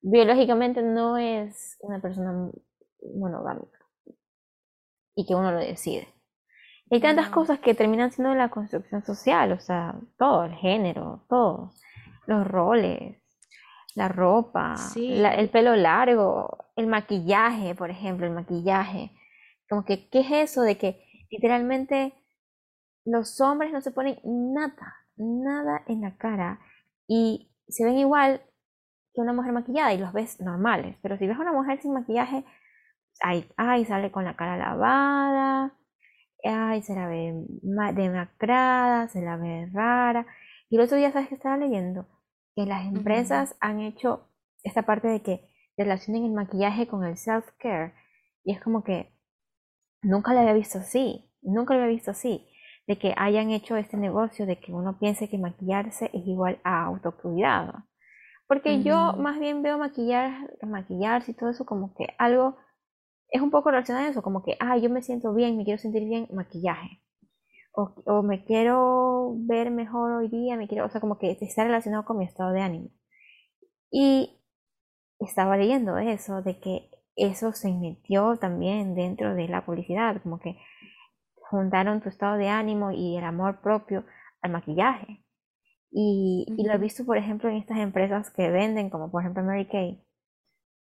biológicamente no es una persona monogámica. Y que uno lo decide. Hay tantas cosas que terminan siendo la construcción social, o sea, todo, el género, todo, los roles, la ropa, el pelo largo, el maquillaje, por ejemplo, el maquillaje. Como que, ¿qué es eso de que literalmente los hombres no se ponen nada, nada en la cara y se ven igual que una mujer maquillada y los ves normales? Pero si ves a una mujer sin maquillaje, ay, ay sale con la cara lavada, ay, se la ve demacrada, se la ve rara. Y el otro día, ¿sabes que estaba leyendo? que las empresas han hecho esta parte de que relacionen el maquillaje con el self-care. Y es como que nunca lo había visto así, nunca lo había visto así, de que hayan hecho este negocio de que uno piense que maquillarse es igual a autocuidado. Porque yo más bien veo maquillar, maquillarse y todo eso como que algo, es un poco relacionado a eso, como que, ah, yo me siento bien, me quiero sentir bien, maquillaje o, me quiero ver mejor hoy día, me quiero, o sea, como que está relacionado con mi estado de ánimo. Y estaba leyendo eso, de que eso se metió también dentro de la publicidad, como que juntaron tu estado de ánimo y el amor propio al maquillaje. Y, y lo he visto, por ejemplo, en estas empresas que venden, como por ejemplo Mary Kay,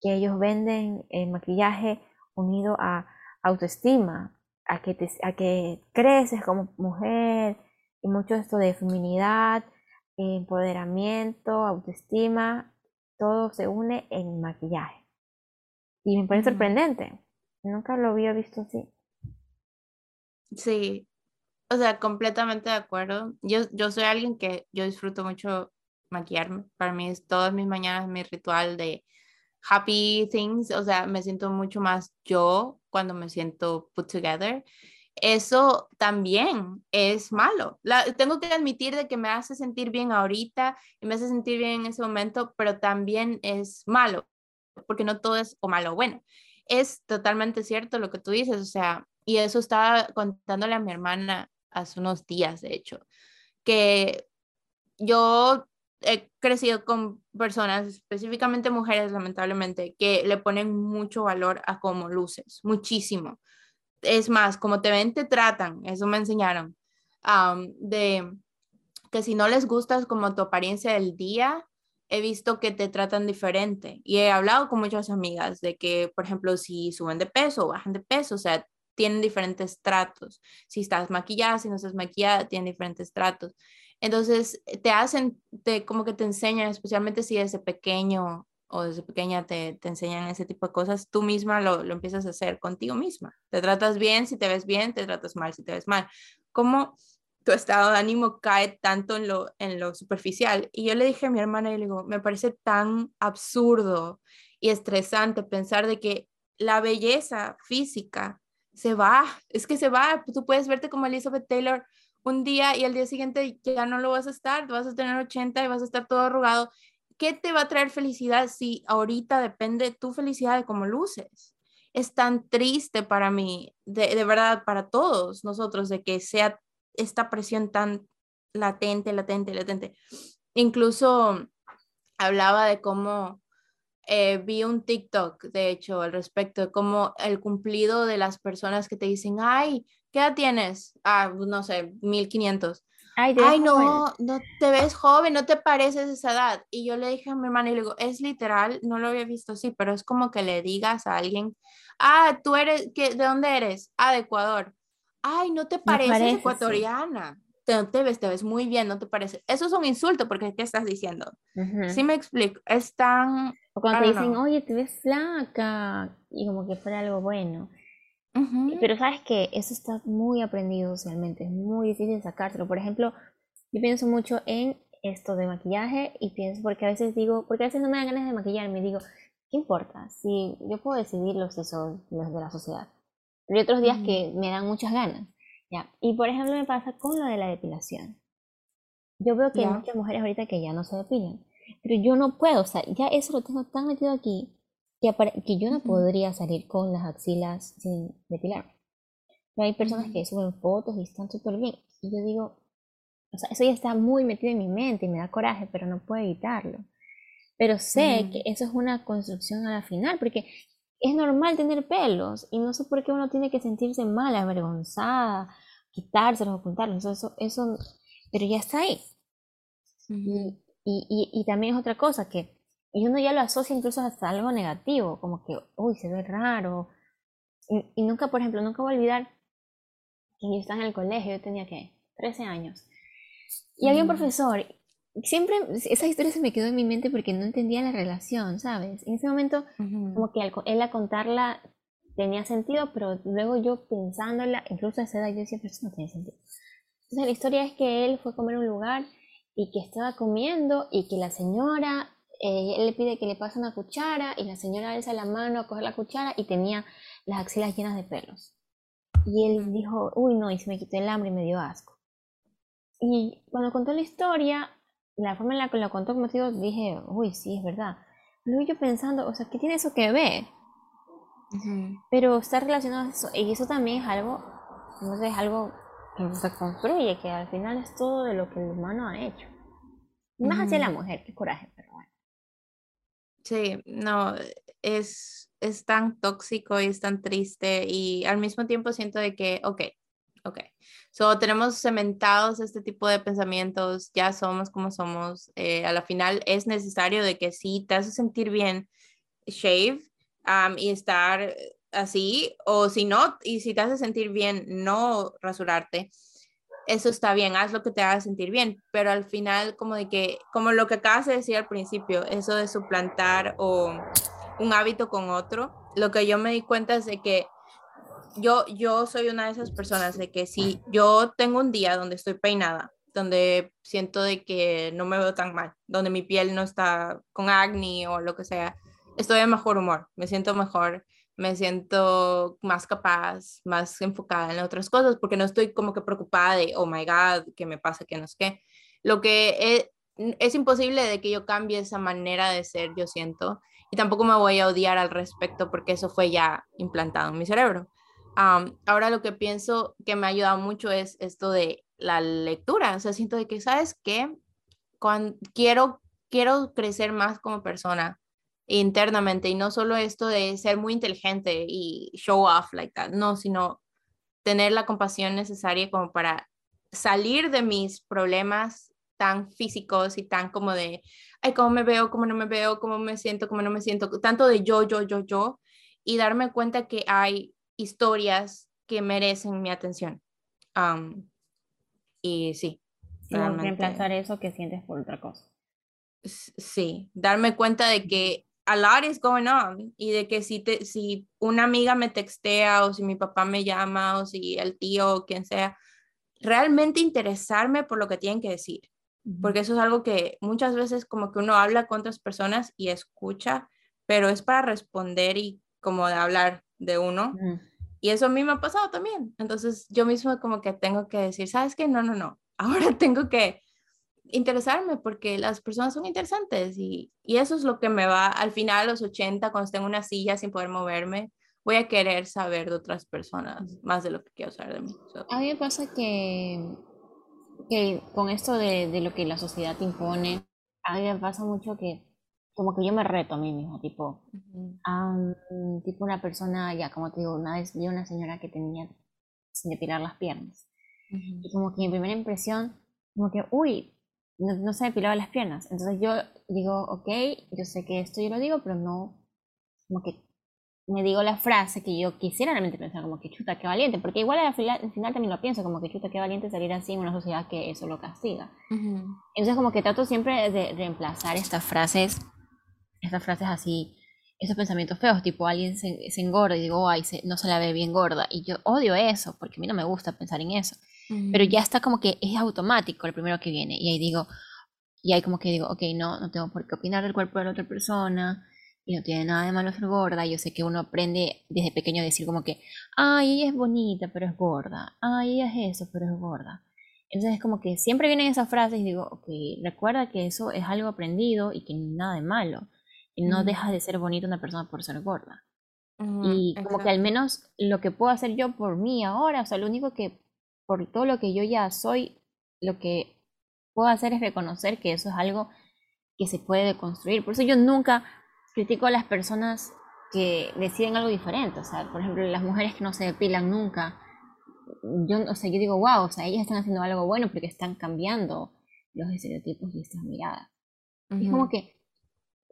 que ellos venden el maquillaje unido a autoestima, a que, te, a que creces como mujer y mucho esto de feminidad, empoderamiento, autoestima, todo se une en maquillaje. Y me parece sorprendente. Nunca lo había visto así. Sí, o sea, completamente de acuerdo. Yo, yo soy alguien que yo disfruto mucho maquillarme. Para mí es todas mis mañanas mi ritual de happy things, o sea, me siento mucho más yo cuando me siento put together. Eso también es malo. Tengo que admitir de que me hace sentir bien ahorita y me hace sentir bien en ese momento, pero también es malo, porque no todo es o malo o bueno. Es totalmente cierto lo que tú dices, o sea, y eso estaba contándole a mi hermana hace unos días, de hecho, que yo he crecido con personas, específicamente mujeres, lamentablemente, que le ponen mucho valor a cómo luces, muchísimo. Es más, como te ven, te tratan, eso me enseñaron, de que si no les gustas como tu apariencia del día, he visto que te tratan diferente. Y he hablado con muchas amigas de que, por ejemplo, si suben de peso o bajan de peso, o sea, tienen diferentes tratos. Si estás maquillada, si no estás maquillada, tienen diferentes tratos. Entonces, te hacen, te, como que te enseñan, especialmente si desde pequeño o desde pequeña te, te enseñan ese tipo de cosas, tú misma lo, lo, empiezas a hacer contigo misma. Te tratas bien si te ves bien, te tratas mal si te ves mal. ¿Cómo tu estado de ánimo cae tanto en lo, en lo superficial? Y yo le dije a mi hermana, y le digo, me parece tan absurdo y estresante pensar de que la belleza física se va, es que se va, tú puedes verte como Elizabeth Taylor un día y al día siguiente ya no lo vas a estar, vas a tener 80 y vas a estar todo arrugado. ¿Qué te va a traer felicidad si ahorita depende tu felicidad de cómo luces? Es tan triste para mí, de, de verdad, para todos nosotros, de que sea esta presión tan latente, latente, latente. Incluso hablaba de cómo eh, vi un TikTok, de hecho, al respecto de cómo el cumplido de las personas que te dicen, ay, ¿qué edad tienes? Ah, pues, no sé, 1500. Ay, ay no, no te ves joven, no te pareces esa edad. Y yo le dije a mi hermana y le digo, es literal, no lo había visto así, pero es como que le digas a alguien, ah, tú eres, ¿de dónde eres? Ah, de Ecuador. Ay, no te pareces ecuatoriana te, te, ves, te ves muy bien, ¿no te parece? Eso es un insulto porque ¿qué estás diciendo? Sí me explico, es tan... O cuando te dicen, oye, te ves flaca, y como que fuera algo bueno. Pero sabes que eso está muy aprendido socialmente, es muy difícil sacárselo. Por ejemplo, yo pienso mucho en esto de maquillaje y pienso, porque a veces digo, porque a veces no me dan ganas de maquillarme, digo, ¿qué importa? Si yo puedo decidir los, eso, los de la sociedad. Pero hay otros días que me dan muchas ganas. Ya. Y por ejemplo me pasa con lo de la depilación. Yo veo que hay muchas mujeres ahorita que ya no se depilan, pero yo no puedo, o sea, ya eso lo tengo tan metido aquí que, que yo no podría salir con las axilas sin depilar. Pero hay personas que suben fotos y están súper bien. Y yo digo, o sea, eso ya está muy metido en mi mente y me da coraje, pero no puedo evitarlo. Pero sé que eso es una construcción a la final, porque es normal tener pelos y no sé por qué uno tiene que sentirse mal, avergonzada, quitárselos, ocultarlos, eso, eso, pero ya está ahí. y, y, y, también es otra cosa que y uno ya lo asocia incluso hasta algo negativo, como que, uy, se ve raro. Y, nunca, por ejemplo, nunca voy a olvidar que yo estaba en el colegio, yo tenía que 13 años. Y había un profesor siempre esa historia se me quedó en mi mente porque no entendía la relación, ¿sabes? En ese momento, como que él a contarla tenía sentido, pero luego yo pensándola, incluso a esa edad yo decía, pero eso no tiene sentido. Entonces la historia es que él fue a comer a un lugar y que estaba comiendo y que la señora, eh, él le pide que le pase una cuchara y la señora alza la mano a coger la cuchara y tenía las axilas llenas de pelos. Y él dijo, uy no, y se me quitó el hambre y me dio asco. Y cuando contó la historia, la forma en la que lo contó, como digo, dije, uy, sí, es verdad. Luego yo pensando, o sea, ¿qué tiene eso que ver? Pero está relacionado a eso, y eso también es algo, no sé, es algo que se construye, que al final es todo de lo que el humano ha hecho. Más hacia la mujer, qué coraje, pero bueno. Sí, no, es, es tan tóxico y es tan triste y al mismo tiempo siento de que, ok, ok, So, tenemos cementados este tipo de pensamientos, ya somos como somos. Eh, a la final es necesario de que si te hace sentir bien, shave y estar así, o si no, y si te hace sentir bien, no rasurarte. Eso está bien, haz lo que te haga sentir bien, pero al final como de que, como lo que acabas de decir al principio, eso de suplantar o un hábito con otro, lo que yo me di cuenta es de que yo, yo soy una de esas personas de que si yo tengo un día donde estoy peinada, donde siento de que no me veo tan mal, donde mi piel no está con acné o lo que sea, estoy en mejor humor, me siento mejor, me siento más capaz, más enfocada en otras cosas, porque no estoy como que preocupada de, oh my God, ¿qué me pasa? ¿Qué no es qué? Lo que es, es imposible de que yo cambie esa manera de ser, yo siento, y tampoco me voy a odiar al respecto porque eso fue ya implantado en mi cerebro ahora lo que pienso que me ha ayudado mucho es esto de la lectura. O sea, siento de que, ¿sabes qué? Cuando quiero, quiero crecer más como persona internamente y no solo esto de ser muy inteligente y show off like that, no, sino tener la compasión necesaria como para salir de mis problemas tan físicos y tan como de, ay, cómo me veo, cómo no me veo, cómo me siento, cómo no me siento, tanto de yo, yo, yo, yo, y darme cuenta que hay historias que merecen mi atención. y sí. Y reemplazar eso que sientes por otra cosa. Sí, darme cuenta de que a lot is going on y de que si, te, si una amiga me textea o si mi papá me llama o si el tío o quien sea, realmente interesarme por lo que tienen que decir. Porque eso es algo que muchas veces como que uno habla con otras personas y escucha, pero es para responder y como de hablar de uno. Y eso a mí me ha pasado también. Entonces yo mismo como que tengo que decir, ¿sabes qué? No, no, no. [laughs] Ahora tengo que interesarme porque las personas son interesantes y, y, eso es lo que me va al final a los 80 cuando en una silla sin poder moverme voy a querer saber de otras personas más de lo que quiero saber de mí. A mí me pasa que, que con esto de, de, lo que la sociedad te impone, a mí me pasa mucho que como que yo me reto a mí mismo, tipo, tipo una persona, ya como te digo, una vez vi una señora que tenía sin depilar las piernas. Y como que mi primera impresión, como que, uy, no, no se depilaba las piernas. Entonces yo digo, ok, yo sé que esto yo lo digo, pero no, como que me digo la frase que yo quisiera realmente pensar como que chuta, qué valiente, porque igual al final, al final también lo pienso como que chuta, qué valiente salir así en una sociedad que eso lo castiga. Entonces como que trato siempre de reemplazar estas frases, estas frases así, esos pensamientos feos, tipo alguien se, se engorda y digo, ay, se, no se la ve bien gorda, y yo odio eso, porque a mí no me gusta pensar en eso, pero ya está como que es automático el primero que viene, y ahí digo, y ahí como que digo, ok, no, no tengo por qué opinar del cuerpo de la otra persona, y no tiene nada de malo ser gorda. Yo sé que uno aprende desde pequeño a decir como que, ay, ella es bonita, pero es gorda. Ay, ella es eso, pero es gorda. Entonces es como que siempre vienen esas frases y digo, ok, recuerda que eso es algo aprendido y que nada de malo. Y no deja de ser bonita una persona por ser gorda. y como que al menos lo que puedo hacer yo por mí ahora, o sea, lo único que, por todo lo que yo ya soy, lo que puedo hacer es reconocer que eso es algo que se puede construir. Por eso yo nunca critico a las personas que deciden algo diferente, o sea, por ejemplo, las mujeres que no se depilan nunca, yo, o sea, yo digo, wow, o sea, ellas están haciendo algo bueno porque están cambiando los estereotipos y estas miradas. Es como que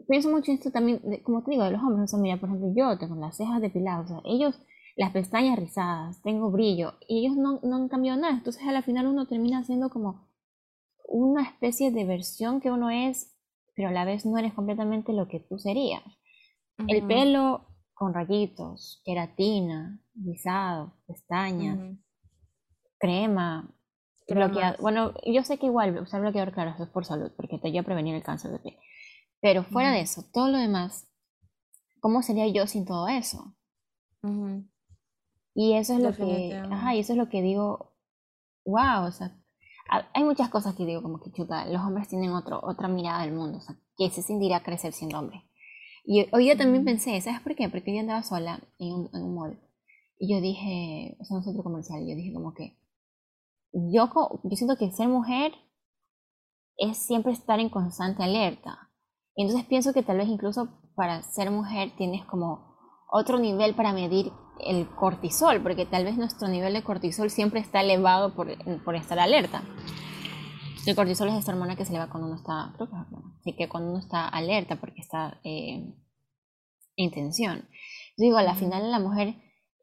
pienso mucho en esto también, como te digo, de los hombres, o sea, mira, por ejemplo, yo tengo las cejas depiladas, o sea, ellos, las pestañas rizadas, tengo brillo, y ellos no, no han cambiado nada, entonces a la final uno termina siendo como una especie de versión que uno es pero a la vez no eres completamente lo que tú serías. El pelo con rayitos, queratina, rizado, pestañas, crema, bloqueado. Bueno, yo sé que igual usar bloqueador, claro, eso es por salud, porque te ayuda a prevenir el cáncer de piel. Pero fuera de eso, todo lo demás, ¿cómo sería yo sin todo eso? Y eso es lo que, ajá, y eso es lo que digo, wow, o sea, hay muchas cosas que digo como que chuta, los hombres tienen otro, otra mirada del mundo, o sea, que se sentirá crecer siendo hombre. Y hoy yo también pensé, ¿sabes por qué? Porque yo andaba sola en un, en un mall y yo dije, o sea, un centro comercial, y yo dije como que yo, yo siento que ser mujer es siempre estar en constante alerta. Y entonces pienso que tal vez incluso para ser mujer tienes como otro nivel para medir el cortisol, porque tal vez nuestro nivel de cortisol siempre está elevado por, por estar alerta. El cortisol es esta hormona que se eleva cuando uno está, creo que así que cuando uno está alerta porque está eh, en tensión. Yo digo, al final la mujer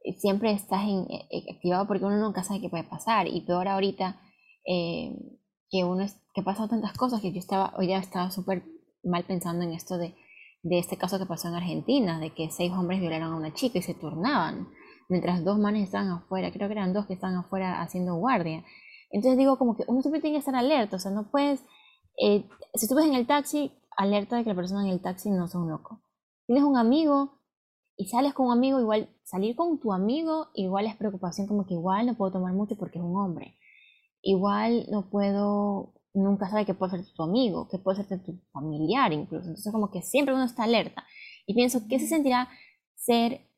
eh, siempre está en, eh, activado porque uno nunca sabe qué puede pasar y peor ahorita que uno es, que pasado tantas cosas que yo estaba hoy ya estaba súper mal pensando en esto de de este caso que pasó en Argentina, de que seis hombres violaron a una chica y se turnaban, mientras dos manes estaban afuera, creo que eran dos que estaban afuera haciendo guardia. Entonces digo como que uno siempre tiene que estar alerta, o sea, no puedes, eh, si tú en el taxi, alerta de que la persona en el taxi no sea un loco. Tienes un amigo y sales con un amigo, igual salir con tu amigo, igual es preocupación como que igual no puedo tomar mucho porque es un hombre. Igual no puedo nunca sabe que puede ser tu amigo, que puede ser tu familiar incluso. Entonces como que siempre uno está alerta. Y pienso, ¿qué se sentirá ser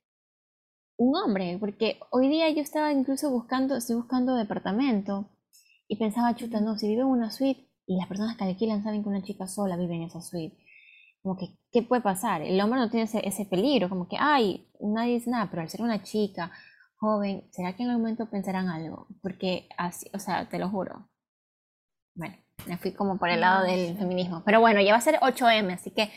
un hombre? Porque hoy día yo estaba incluso buscando, estoy buscando departamento y pensaba, chuta, no, si vivo en una suite y las personas que alquilan saben que una chica sola vive en esa suite, como que, ¿qué puede pasar? El hombre no tiene ese, ese peligro, como que, ay, nadie dice nada, pero al ser una chica joven, ¿será que en algún momento pensarán algo? Porque así, o sea, te lo juro. Bueno, me fui como por el lado del feminismo. Pero bueno, ya va a ser 8M, así que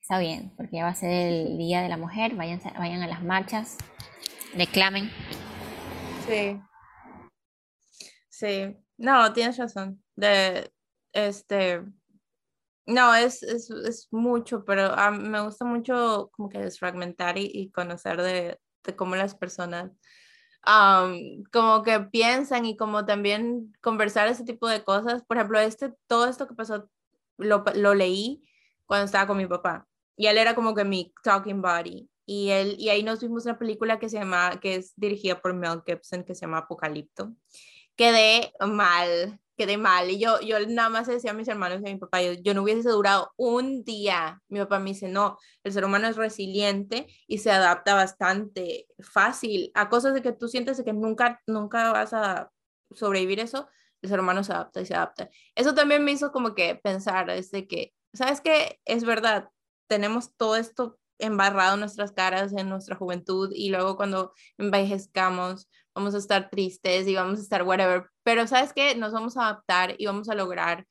está bien, porque ya va a ser el Día de la Mujer. Vayan, vayan a las marchas, reclamen. Sí. Sí. No, tienes razón. De, este, no, es, es, es mucho, pero me gusta mucho como que desfragmentar y, y conocer de, de, cómo las personas como que piensan y como también conversar ese tipo de cosas. Por ejemplo, este, todo esto que pasó lo, lo leí cuando estaba con mi papá. y él era como que mi talking body. Y, él, y ahí nos vimos una película que se llama, que es dirigida por Mel Gibson, que se llama Apocalipto. Quedé mal, quedé mal. Y yo, yo nada más decía a mis hermanos y a mi papá, yo, yo no hubiese durado un día. Mi papá me dice, no, el ser humano es resiliente y se adapta bastante fácil a cosas de que tú sientes que nunca, nunca vas a sobrevivir eso. El ser humano se adapta y se adapta. Eso también me hizo como que pensar, desde que, ¿sabes qué? Es verdad, tenemos todo esto embarrado en nuestras caras en nuestra juventud y luego cuando envejezcamos vamos a estar tristes y vamos a estar whatever, pero sabes que nos vamos a adaptar y vamos a lograr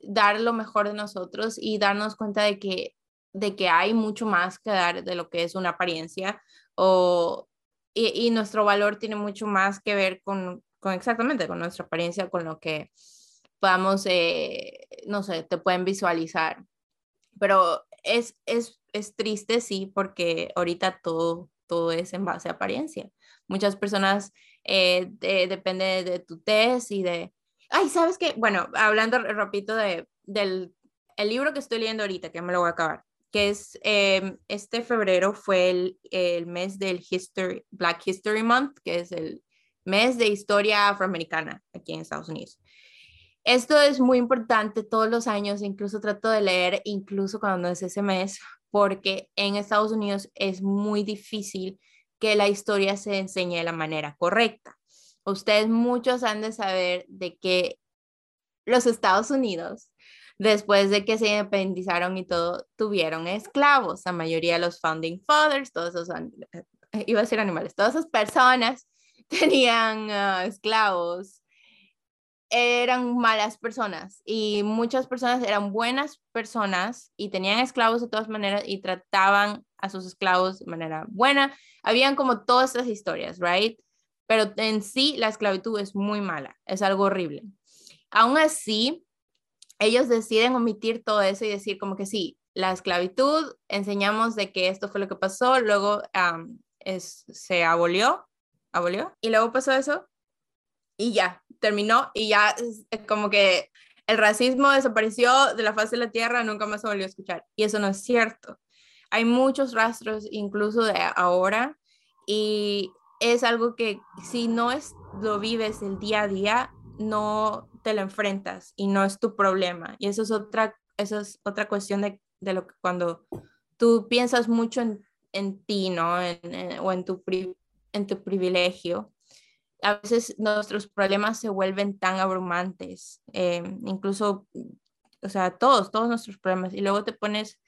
dar lo mejor de nosotros y darnos cuenta de que de que hay mucho más que dar de lo que es una apariencia o y, nuestro valor tiene mucho más que ver con, con, exactamente con nuestra apariencia, con lo que podamos, eh, no sé, te pueden visualizar. Pero es, es, es triste, sí, porque ahorita todo, todo es en base a apariencia. Muchas personas eh, depende de tu test y de... Ay, ¿sabes qué? Bueno, hablando, repito, de, del el libro que estoy leyendo ahorita, que me lo voy a acabar, que es em, este febrero fue el, el, mes del History, Black History Month, que es el mes de historia afroamericana aquí en Estados Unidos. Esto es muy importante todos los años, incluso trato de leer, incluso cuando es ese mes, porque en Estados Unidos es muy difícil que la historia se enseñe de la manera correcta. Ustedes muchos han de saber de que los Estados Unidos, después de que se independizaron y todo, tuvieron esclavos. La mayoría de los founding fathers, todos esos, eh, iba a decir animales, todas esas personas [laughs] tenían ah, esclavos eran malas personas y muchas personas eran buenas personas y tenían esclavos de todas maneras y trataban a sus esclavos de manera buena. Habían como todas estas historias, right? Pero en sí la esclavitud es muy mala, es algo horrible. Aún así, ellos deciden omitir todo eso y decir como que sí, la esclavitud, enseñamos de que esto fue lo que pasó, luego es, se abolió, abolió, y luego pasó eso y ya, terminó y ya como que el racismo desapareció de la faz de la tierra, nunca más se volvió a escuchar. Y eso no es cierto. Hay muchos rastros incluso de ahora y es algo que si no es, lo vives el día a día, no te lo enfrentas y no es tu problema. Y eso es otra, eso es otra cuestión de, de lo que cuando tú piensas mucho en, en ti, ¿no? o en tu, en tu privilegio, a veces nuestros problemas se vuelven tan abrumantes, eh, incluso, o sea, todos, todos nuestros problemas, y luego te pones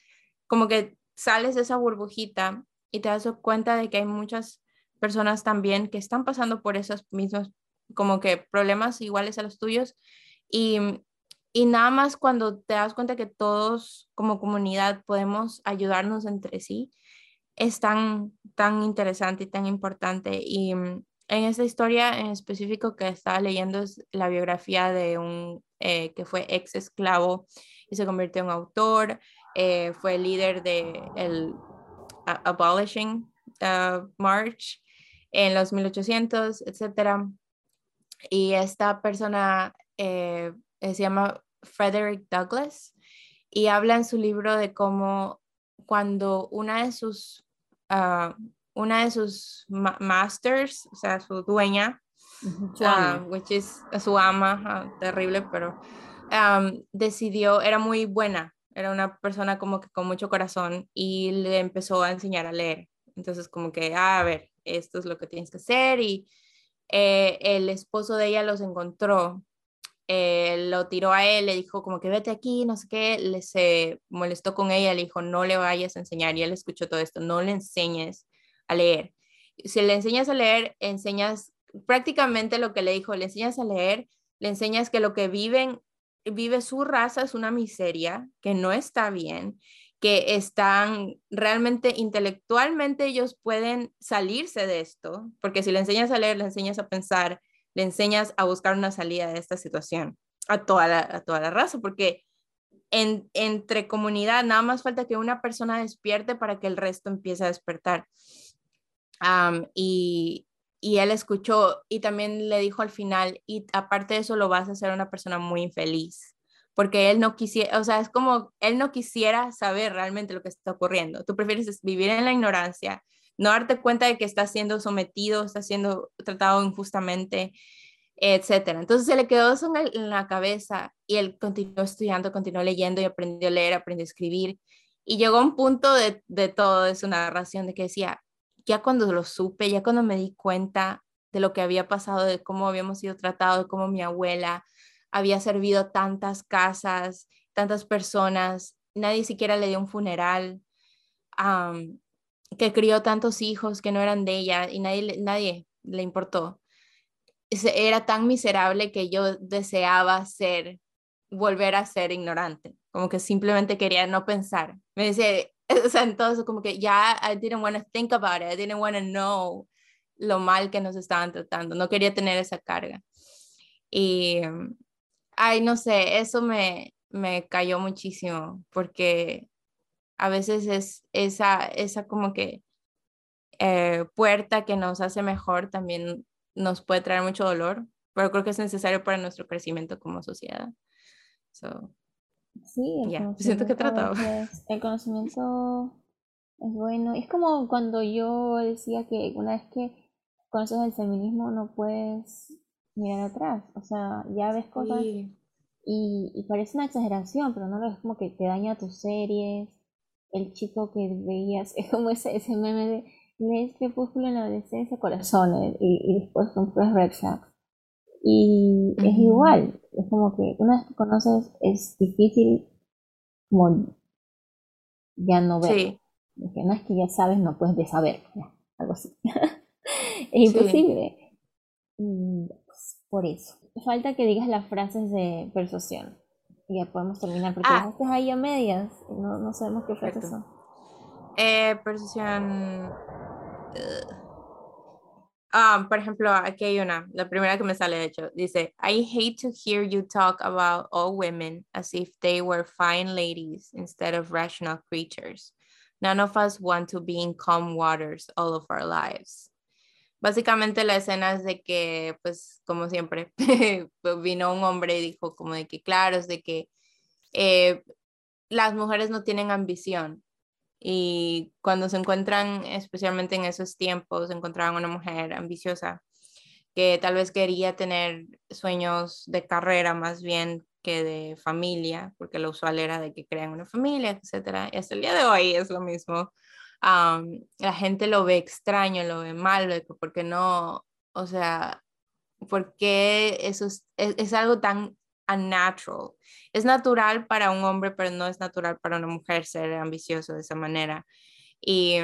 como que sales de esa burbujita y te das cuenta de que hay muchas personas también que están pasando por esos mismos, como que problemas iguales a los tuyos, y, y nada más cuando te das cuenta que todos como comunidad podemos ayudarnos entre sí, es tan, tan interesante y tan importante. Y en esta historia en específico que estaba leyendo es la biografía de un eh, que fue ex esclavo y se convirtió en autor, eh, fue líder de el Abolishing uh, March en los 1800, etc. Y esta persona eh, se llama Frederick Douglass y habla en su libro de cómo cuando una de sus uh, una de sus masters, o sea, su dueña, uh, which is su ama, ah, terrible, pero decidió, era muy buena, era una persona como que con mucho corazón y le empezó a enseñar a leer. Entonces, como que, ah, a ver, esto es lo que tienes que hacer y eh, el esposo de ella los encontró, eh, lo tiró a él, le dijo como que vete aquí, no sé qué, le se molestó con ella, le dijo no le vayas a enseñar y él escuchó todo esto, no le enseñes a leer. Si le enseñas a leer, enseñas prácticamente lo que le dijo, le enseñas a leer, le enseñas que lo que viven, vive su raza es una miseria, que no está bien, que están realmente intelectualmente ellos pueden salirse de esto, porque si le enseñas a leer, le enseñas a pensar, le enseñas a buscar una salida de esta situación a toda la, a toda la raza, porque en, entre comunidad nada más falta que una persona despierte para que el resto empiece a despertar. Y, y él escuchó y también le dijo al final, y aparte de eso lo vas a hacer una persona muy infeliz, porque él no quisiera, o sea, es como él no quisiera saber realmente lo que está ocurriendo. Tú prefieres vivir en la ignorancia, no darte cuenta de que está siendo sometido, está siendo tratado injustamente, etcétera. Entonces se le quedó eso en, la cabeza y él continuó estudiando, continuó leyendo y aprendió a leer, aprendió a escribir. Y llegó a un punto de, de todo de su narración de que decía, ya cuando lo supe, ya cuando me di cuenta de lo que había pasado, de cómo habíamos sido tratados, de cómo mi abuela había servido tantas casas, tantas personas, nadie siquiera le dio un funeral, que crió tantos hijos que no eran de ella y nadie, nadie le importó. Era tan miserable que yo deseaba ser, volver a ser ignorante, como que simplemente quería no pensar. Me decía, [laughs] o sea, entonces como que ya I didn't want to think about it, I didn't want to know lo mal que nos estaban tratando, no quería tener esa carga. Y, ay, no sé, eso me, me cayó muchísimo porque a veces es esa, esa como que eh, puerta que nos hace mejor también nos puede traer mucho dolor, pero creo que es necesario para nuestro crecimiento como sociedad. Sí, el siento que he tratado. [laughs] el conocimiento es bueno. Es como cuando yo decía que una vez que conoces el feminismo no puedes mirar atrás. O sea, ya ves cosas y, y, parece una exageración, pero no lo es como que te daña tus series, el chico que veías, [laughs] es como ese, ese meme de lees Crepúsculo en la adolescencia, corazones, y, y después compras Red Flags. Y es igual, es como que una vez que conoces es difícil como ya no ver. Porque no es que ya sabes, no puedes de saber, algo así. [laughs] es imposible. Y pues, por eso. Falta que digas las frases de persuasión ya podemos terminar, porque ah. dejaste ahí a medias, no, no sabemos qué fue eso. Eh, percepción. Um, por ejemplo, aquí hay una, la primera que me sale de hecho, dice, I hate to hear you talk about all women as if they were fine ladies instead of rational creatures. None of us want to be in calm waters all of our lives. Básicamente la escena es de que, pues, como siempre, [laughs] pues, vino un hombre y dijo como de que, claro, es de que eh, las mujeres no tienen ambición. Y cuando se encuentran, especialmente en esos tiempos, encontraban una mujer ambiciosa que tal vez quería tener sueños de carrera más bien que de familia, porque lo usual era de que crean una familia, etcétera. Y hasta el día de hoy es lo mismo. la gente lo ve extraño, lo ve mal, porque no, o sea, porque eso es, es algo tan unnatural. Es natural para un hombre, pero no es natural para una mujer ser ambicioso de esa manera. Y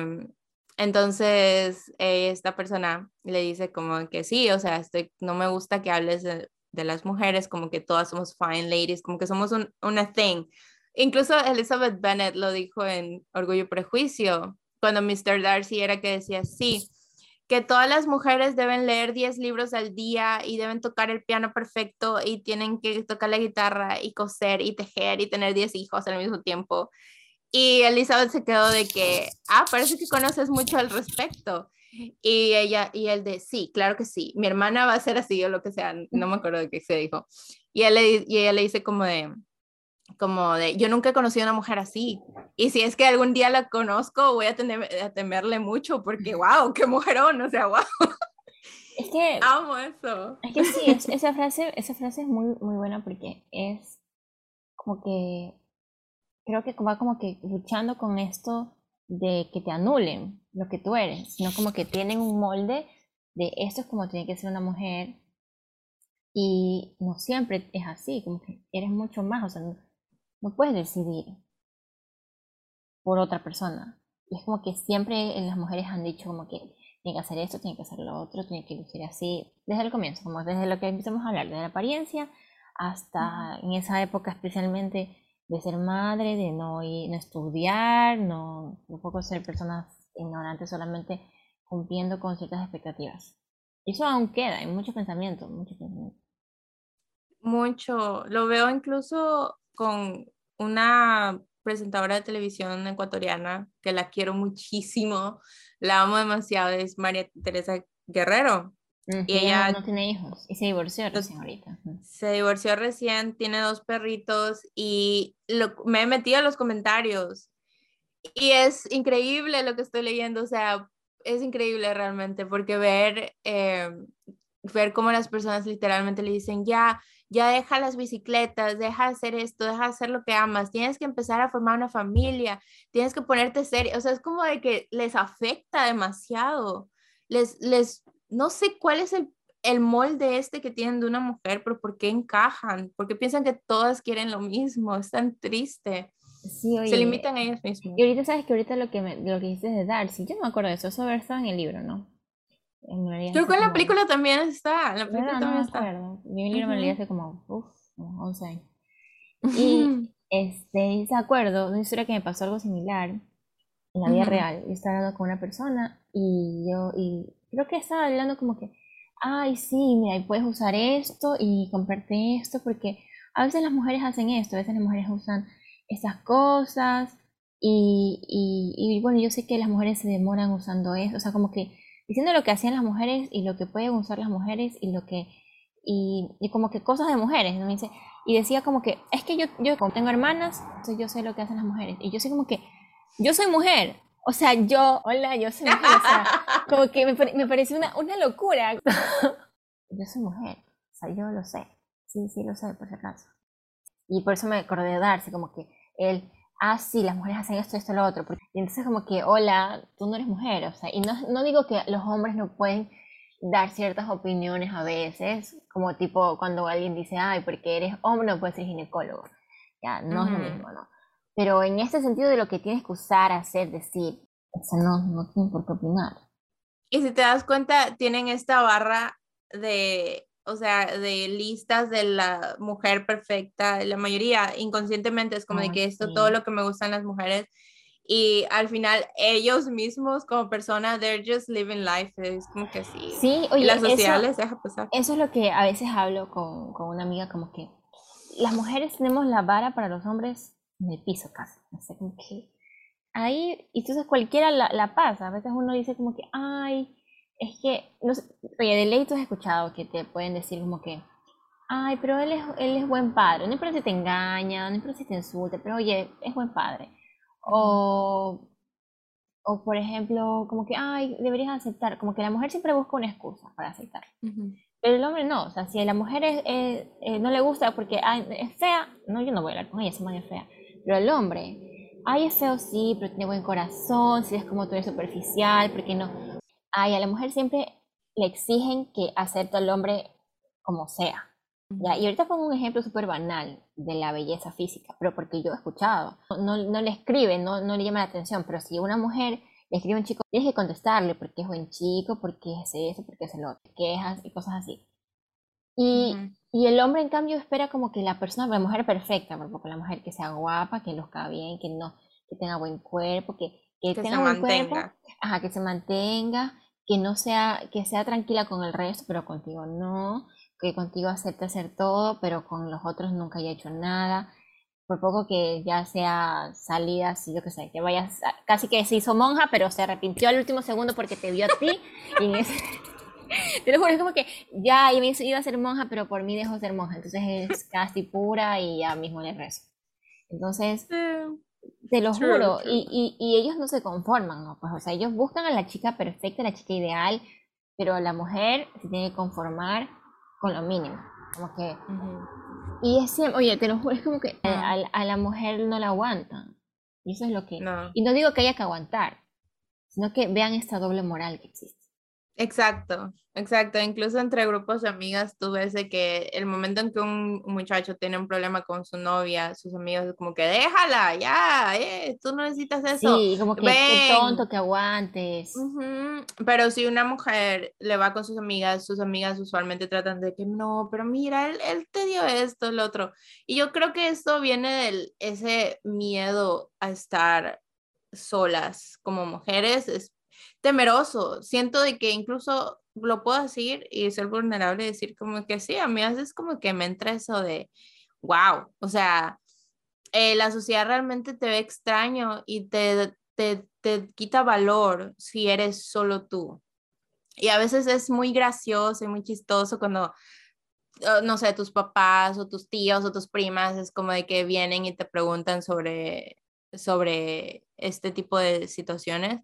entonces esta persona le dice como que sí, o sea, no me gusta que hables de, las mujeres como que todas somos fine ladies, como que somos un, una thing. Incluso Elizabeth Bennet lo dijo en Orgullo y Prejuicio, cuando Mr. Darcy era que decía, sí, que todas las mujeres deben leer 10 libros al día y deben tocar el piano perfecto y tienen que tocar la guitarra y coser y tejer y tener 10 hijos al mismo tiempo. Y Elizabeth se quedó de que, ah, parece que conoces mucho al respecto. Y ella, y él de, sí, claro que sí, mi hermana va a ser así o lo que sea, no me acuerdo de qué se dijo. Y, él y ella le dice como de, como de, yo nunca he conocido a una mujer así. Y si es que algún día la conozco, voy a, tener, a temerle mucho porque, wow, qué mujerón, o sea, [laughs] wow. Es que... Amo eso. Es que sí, esa, frase, esa frase es muy, muy buena porque es como que, creo que va como que luchando con esto de que te anulen lo que tú eres, sino como que tienen un molde de esto es como tiene que ser una mujer y no siempre es así, como que eres mucho más, o sea, no puedes decidir por otra persona. Y es como que siempre las mujeres han dicho como que tiene que hacer esto, tiene que hacer lo otro, tiene que lucir así, desde el comienzo, como desde lo que empezamos a hablar, de la apariencia hasta en esa época especialmente de ser madre, de no, no estudiar, no tampoco ser personas ignorantes, solamente cumpliendo con ciertas expectativas. Eso aún queda, hay mucho pensamiento, mucho pensamiento. Mucho, lo veo incluso con una presentadora de televisión ecuatoriana que la quiero muchísimo, la amo demasiado, es María Teresa Guerrero. y ella no tiene hijos y se divorció recién ahorita. Se divorció recién, tiene dos perritos y me he metido a los comentarios y es increíble lo que estoy leyendo, o sea, es increíble realmente porque ver, eh, ver cómo las personas literalmente le dicen, ya, ya deja las bicicletas, deja de hacer esto, deja de hacer lo que amas, tienes que empezar a formar una familia, tienes que ponerte serio, o sea, es como de que les afecta demasiado, les, les, no sé cuál es el, el molde este que tienen de una mujer, pero ¿por qué encajan? Porque piensan que todas quieren lo mismo, es tan triste. Sí, se limitan a ellos mismos. Y ahorita sabes que ahorita lo que, me, lo que dices de Darcy, yo no me acuerdo de eso, eso estaba en el libro, ¿no? Creo que en la película también está. La película también no está. Mi libro me lo leí hace como, uf, 11 años. [laughs] Y este, se acuerdo de una historia que me pasó algo similar en la vida real. Yo estaba hablando con una persona y yo, y creo que estaba hablando como que, ay, sí, mira, puedes usar esto y comprarte esto, porque a veces las mujeres hacen esto, a veces las mujeres usan estas cosas. Y, y, y bueno, yo sé que las mujeres se demoran usando eso, o sea, como que diciendo lo que hacían las mujeres y lo que pueden usar las mujeres y lo que y, y como que cosas de mujeres ¿no? y decía como que es que yo yo como tengo hermanas entonces yo sé lo que hacen las mujeres y yo sé como que yo soy mujer o sea yo hola yo soy mujer o sea [laughs] como que me, me pareció una, una locura. [laughs] Yo soy mujer o sea yo lo sé. Sí sí lo sé por si acaso. Y por eso me acordé de darse como que él ah, sí, las mujeres hacen esto, esto, lo otro. Y entonces como que, hola, tú no eres mujer, o sea, y no, no digo que los hombres no pueden dar ciertas opiniones a veces, como tipo cuando alguien dice, ay, porque eres hombre no puedes ser ginecólogo. Ya, no es lo mismo, ¿no? Pero en este sentido de lo que tienes que usar, hacer, decir, o sea, no, no tienen por qué opinar. Y si te das cuenta, tienen esta barra de o sea, de listas de la mujer perfecta, la mayoría inconscientemente es como de que esto, todo lo que me gustan las mujeres, y al final ellos mismos como personas, they're just living life, es como que sí. Sí, oye, las sociales eso, deja pasar. Eso es lo que a veces hablo con, con una amiga, como que las mujeres tenemos la vara para los hombres en el piso casi, no sé, como que ahí, y entonces cualquiera la, la pasa, a veces uno dice como que, ay, es que, no sé, oye, de ley tú has escuchado que te pueden decir como que, ay, pero él es, él es buen padre, no importa si te engaña, no importa si te insulta, pero oye, es buen padre. O, o por ejemplo, como que, ay, deberías aceptar, como que la mujer siempre busca una excusa para aceptar. Pero el hombre no, o sea, si a la mujer es, eh, no le gusta porque ay, es fea, no, yo no voy a hablar con ella, se es fea. Pero el hombre, ay, es feo sí, pero tiene buen corazón, si es como tú eres superficial, porque no, ay, a la mujer siempre le exigen que acepte al hombre como sea. ¿ya? Y ahorita pongo un ejemplo súper banal de la belleza física, pero porque yo he escuchado, no, no le escribe, no, no le llama la atención, pero si una mujer le escribe a un chico, tienes que contestarle porque es buen chico, porque es eso, porque es el otro, quejas y cosas así. Y, y, el hombre, en cambio, espera como que la persona, la mujer perfecta, porque la mujer que sea guapa, que luzca bien, que no que tenga buen cuerpo, que que, tenga se mantenga. ajá, que se mantenga, que no sea, que sea tranquila con el resto, pero contigo no, que contigo acepte hacer todo, pero con los otros nunca haya hecho nada. Por poco que ya sea salida, así yo que sé, que vayas, casi que se hizo monja, pero se arrepintió al último segundo porque te vio a ti. y ese, [laughs] te lo juro, es como que ya iba a ser monja, pero por mí dejó de ser monja. Entonces es casi pura y ya mismo le rezo. Entonces, te lo juro, Y, y, y, ellos no se conforman, ¿no? Pues, o sea, ellos buscan a la chica perfecta, la chica ideal, pero la mujer se tiene que conformar con lo mínimo. Como que. Y es siempre, oye, te lo juro, es como que a, a, la mujer no la aguantan. Y eso es lo que. Y no digo que haya que aguantar, sino que vean esta doble moral que existe. Exacto, exacto. Incluso entre grupos de amigas tú ves de que el momento en que un muchacho tiene un problema con su novia, sus amigos como que déjala, ya, eh, tú no necesitas eso. Sí, como que qué tonto que aguantes. Pero si una mujer le va con sus amigas, sus amigas usualmente tratan de que no, pero mira, él, él te dio esto, el otro. Y yo creo que esto viene del ese miedo a estar solas como mujeres, es temeroso. Siento de que incluso lo puedo decir y ser vulnerable y decir como que sí, a mí haces como que me entra eso de, wow, o sea, eh, la sociedad realmente te ve extraño y te, te, te, quita valor si eres solo tú. Y a veces es muy gracioso y muy chistoso cuando, oh, no sé, tus papás o tus tíos o tus primas es como de que vienen y te preguntan sobre, sobre este tipo de situaciones,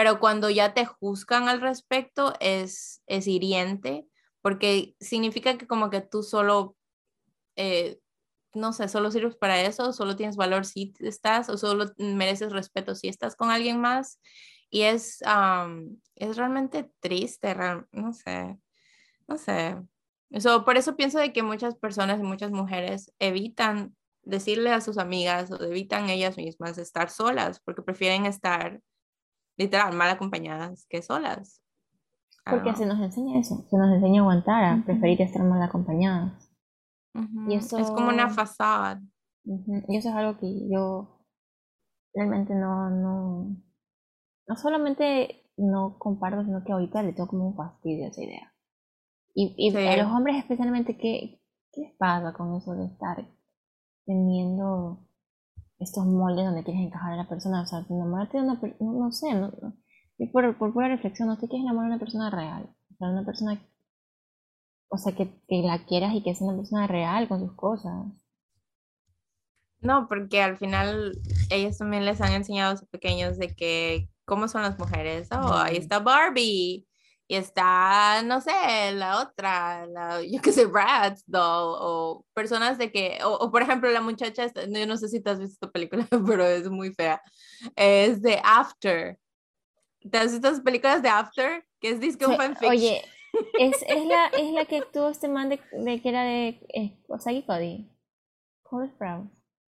pero cuando ya te juzgan al respecto es, es hiriente porque significa que como que tú solo, eh, no sé, solo sirves para eso, solo tienes valor si estás o solo mereces respeto si estás con alguien más. Y es, es realmente triste, no sé, no sé. Eso, por eso pienso de que muchas personas y muchas mujeres evitan decirle a sus amigas o evitan ellas mismas estar solas porque prefieren estar literal mal acompañadas que solas. Porque se nos enseña eso, se nos enseña a aguantar, a preferir estar mal acompañadas. Y eso es como una fachada. Y eso es algo que yo realmente no, no, no solamente no comparto, sino que ahorita le tengo como un fastidio a esa idea. Y, y a los hombres especialmente, ¿qué, ¿qué les pasa con eso de estar teniendo estos moldes donde quieres encajar a la persona? O sea, enamorarte de una persona, no, sé, no, por, por pura reflexión, no te quieres enamorar de una persona real. O sea, una persona, o sea, que, que la quieras y que sea una persona real con sus cosas. No, porque al final ellos también les han enseñado a sus pequeños de que cómo son las mujeres. Oh, ahí está Barbie. Y está, no sé, la otra, la, yo qué sé, Bratz doll, o personas de que, o, por ejemplo, la muchacha, yo no sé si te has visto esta película, [laughs] pero es muy fea, es de After. ¿Te has visto las películas de After? Que es Disco Fanfiction. Oye, es, [laughs] es, la, es la que actuó este man de, de que era de eh, Osagi Cody. Cole Sprouse.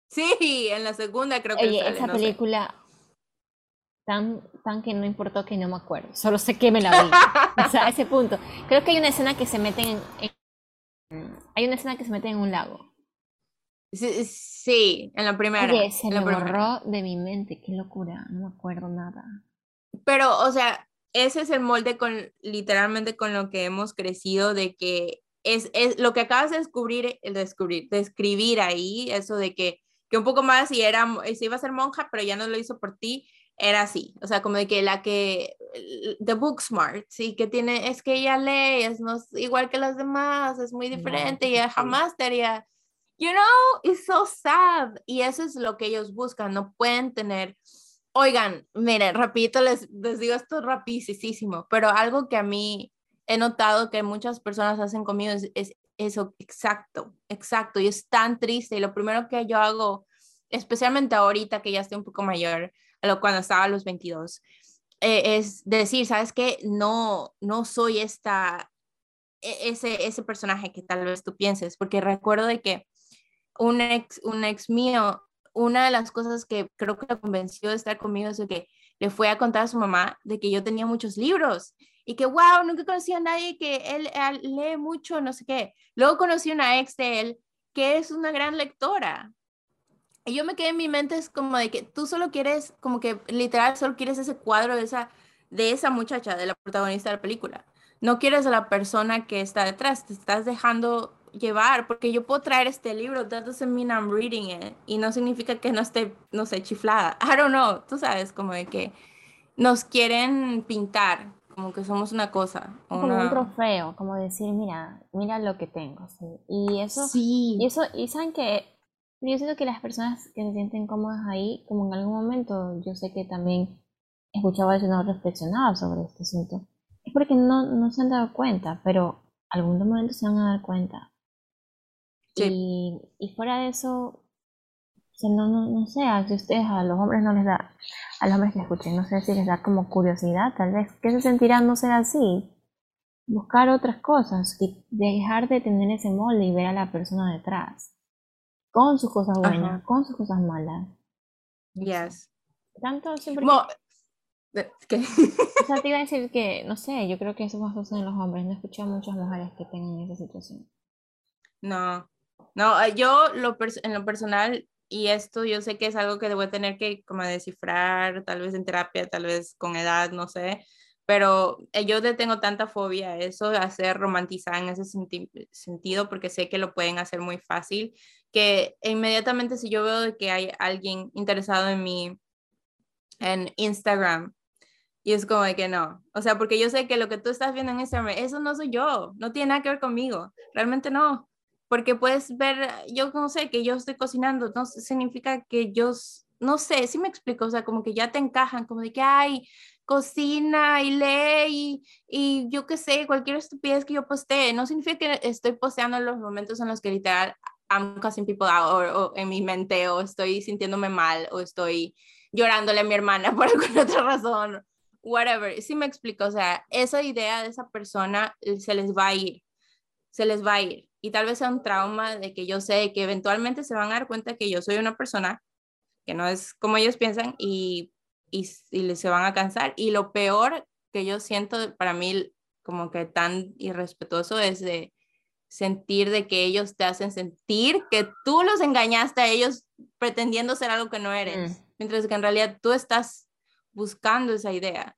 Sí, en la segunda creo que Oye, sale, esa no película tan, tan que no importó que no me acuerdo. Solo sé que me la vi. o sea, a ese punto. Creo que hay una escena que se meten en, hay una escena que se mete en un lago. Sí, sí, en la primera. Oye, se me borró de mi mente, qué locura, no me acuerdo nada. Pero, o sea, ese es el molde con literalmente con lo que hemos crecido de que es, es lo que acabas de descubrir, el descubrir, de escribir ahí, eso de que, que un poco más si era, si iba a ser monja, pero ya no lo hizo por ti, era así, o sea, como de que la que, the book smart, sí, que tiene, es que ella lee, es no igual que las demás, es muy diferente, y ella jamás te haría, you know, it's so sad, y eso es lo que ellos buscan, no pueden tener, oigan, miren, rapidito les, les digo esto rapidísimo, pero algo que a mí he notado que muchas personas hacen conmigo es, es eso, exacto, exacto, y es tan triste, y lo primero que yo hago, especialmente ahorita que ya estoy un poco mayor, cuando estaba a los 22, eh, es decir, ¿sabes qué? No, no soy esta, e, ese, ese personaje que tal vez tú pienses, porque recuerdo de que un ex, un ex mío, una de las cosas que creo que la convenció de estar conmigo es de que le fue a contar a su mamá de que yo tenía muchos libros y que, wow, nunca conocí a nadie que él, él lee mucho, no sé qué. Luego conocí una ex de él que es una gran lectora yo me quedé en mi mente, es como de que tú solo quieres, como que literal, solo quieres ese cuadro de esa, de esa muchacha, de la protagonista de la película. No quieres a la persona que está detrás, te estás dejando llevar, porque yo puedo traer este libro, that doesn't mean I'm reading it, y no significa que no esté, no sé, chiflada. [laughs] I don't know, tú sabes, como de que nos quieren pintar, como que somos una cosa. Como un trofeo, como decir, mira, mira lo que tengo. ¿sí? Y eso, sí. y eso, y saben que yo siento que las personas que se sienten cómodas ahí, como en algún momento, yo sé que también escuchaba eso y no reflexionaba sobre este asunto, es porque no, no se han dado cuenta, pero algún momento se van a dar cuenta. Y, y fuera de eso, no, no, no sé, si ustedes a los hombres no les da, a los hombres que escuchen, no sé si les da como curiosidad, tal vez, ¿qué se sentirán no ser así? Buscar otras cosas, y dejar de tener ese molde y ver a la persona detrás con sus cosas buenas, con sus cosas malas. Yes. Tanto siempre. ¿Qué? O sea, te iba a decir que, no sé, yo creo que eso más sucede en los hombres. No he escuchado a muchas mujeres que tengan esa situación. No, no, eh, yo lo en lo personal, y esto yo sé que es algo que debo tener que como descifrar, tal vez en terapia, tal vez con edad, no sé, pero eh, yo tengo tanta fobia a eso, a ser romantizada en ese sentido, porque sé que lo pueden hacer muy fácil, que inmediatamente si yo veo que hay alguien interesado en mí en Instagram, Y es como de que no. O sea, porque yo sé que lo que tú estás viendo en Instagram, eso no soy yo. No tiene nada que ver conmigo. Realmente no. Porque puedes ver, yo no sé, que yo estoy cocinando. No significa que yo, no sé, sí me explico. O sea, como que ya te encajan, como de que, ay, cocina y lee y, yo qué sé, cualquier estupidez que yo postee. No significa que estoy posteando en los momentos en los que literal I'm cussing people out o, en mi mente o estoy sintiéndome mal o estoy llorándole a mi hermana [laughs] por alguna otra razón, whatever. Sí me explico, o sea, esa idea de esa persona eh, se les va a ir, se les va a ir. Y tal vez sea un trauma de que yo sé que eventualmente se van a dar cuenta que yo soy una persona que no es como ellos piensan y, y, y se van a cansar. Y lo peor que yo siento para mí como que tan irrespetuoso es de sentir de que ellos te hacen sentir que tú los engañaste a ellos pretendiendo ser algo que no eres, mm. mientras que en realidad tú estás buscando esa idea.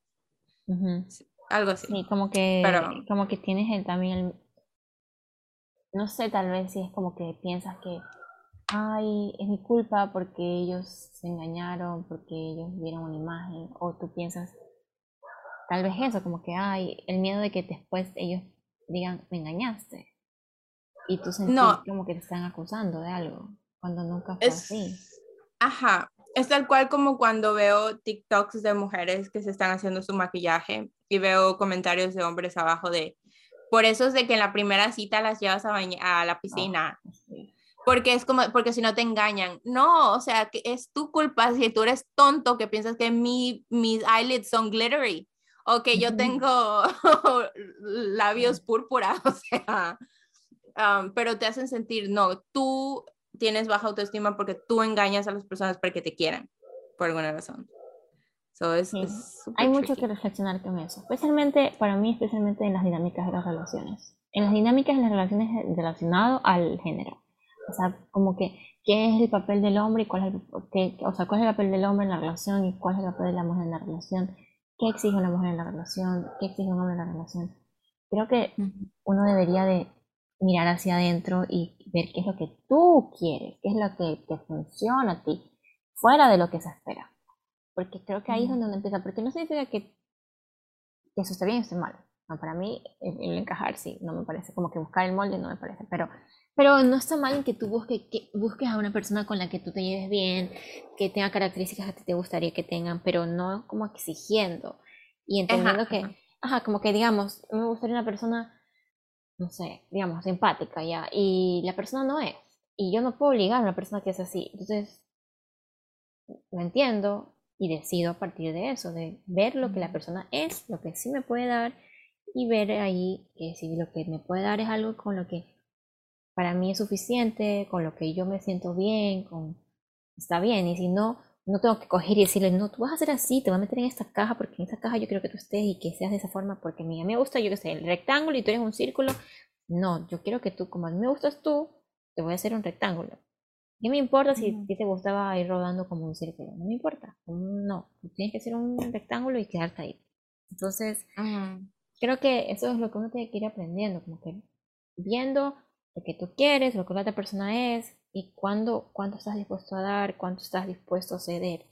Algo así. Sí, como que, como que tienes el, también el, no sé, tal vez si es como que piensas que, ay, es mi culpa porque ellos se engañaron, porque ellos vieron una imagen, o tú piensas, tal vez eso, como que, ay, el miedo de que después ellos digan, me engañaste. Y tú sentís como que te están acusando de algo, cuando nunca fue así. Ajá, es tal cual como cuando veo TikToks de mujeres que se están haciendo su maquillaje y veo comentarios de hombres abajo de, por eso es de que en la primera cita las llevas a, a la piscina. Porque es como, porque si no te engañan. No, o sea, que es tu culpa si tú eres tonto que piensas que mi, mis eyelids son glittery o que yo tengo [laughs] labios púrpura, [laughs] o sea, pero te hacen sentir, no, tú tienes baja autoestima porque tú engañas a las personas para que te quieran, por alguna razón. Hay mucho que reflexionar con eso, especialmente para mí, especialmente en las dinámicas de las relaciones. En las dinámicas de las relaciones relacionado al género. O sea, como que qué es el papel del hombre y cuál es el, qué, o sea, cuál es el papel del hombre en la relación y cuál es el papel de la mujer en la relación. ¿Qué exige una mujer en la relación? ¿Qué exige un hombre en la relación? Creo que uno debería de mirar hacia adentro y ver qué es lo que tú quieres, qué es lo que te funciona a ti, fuera de lo que se espera. Porque creo que ahí es donde uno empieza, porque no significa que, que eso está bien o está mal. No, para mí el, encajar sí, no me parece, como que buscar el molde no me parece, pero, pero no está mal en que tú busques, que busques a una persona con la que tú te lleves bien, que tenga características que te gustaría que tengan, pero no como exigiendo y entendiendo que, ajá, como que digamos, me gustaría una persona no sé, digamos, empática ya, y la persona no es. Y yo no puedo obligar a una persona que es así. Entonces, lo entiendo y decido a partir de eso, de ver lo que la persona es, lo que sí me puede dar, y ver ahí que si lo que me puede dar es algo con lo que para mí es suficiente, con lo que yo me siento bien, con está bien, y si no, no tengo que coger y decirle, no, tú vas a hacer así, te voy a meter en esta caja porque en esta caja yo quiero que tú estés y que seas de esa forma porque a mí, me gusta, yo que sé, el rectángulo y tú eres un círculo. No, yo quiero que tú, como a mí me gustas tú, te voy a hacer un rectángulo. ¿Qué me importa si a ti te gustaba ir rodando como un círculo? No me importa. No, tienes que ser un rectángulo y quedarte ahí. Entonces, creo que eso es lo que uno tiene que ir aprendiendo, como que viendo lo que tú quieres, lo que la otra persona es, y cuándo, cuánto estás dispuesto a dar, cuánto estás dispuesto a ceder.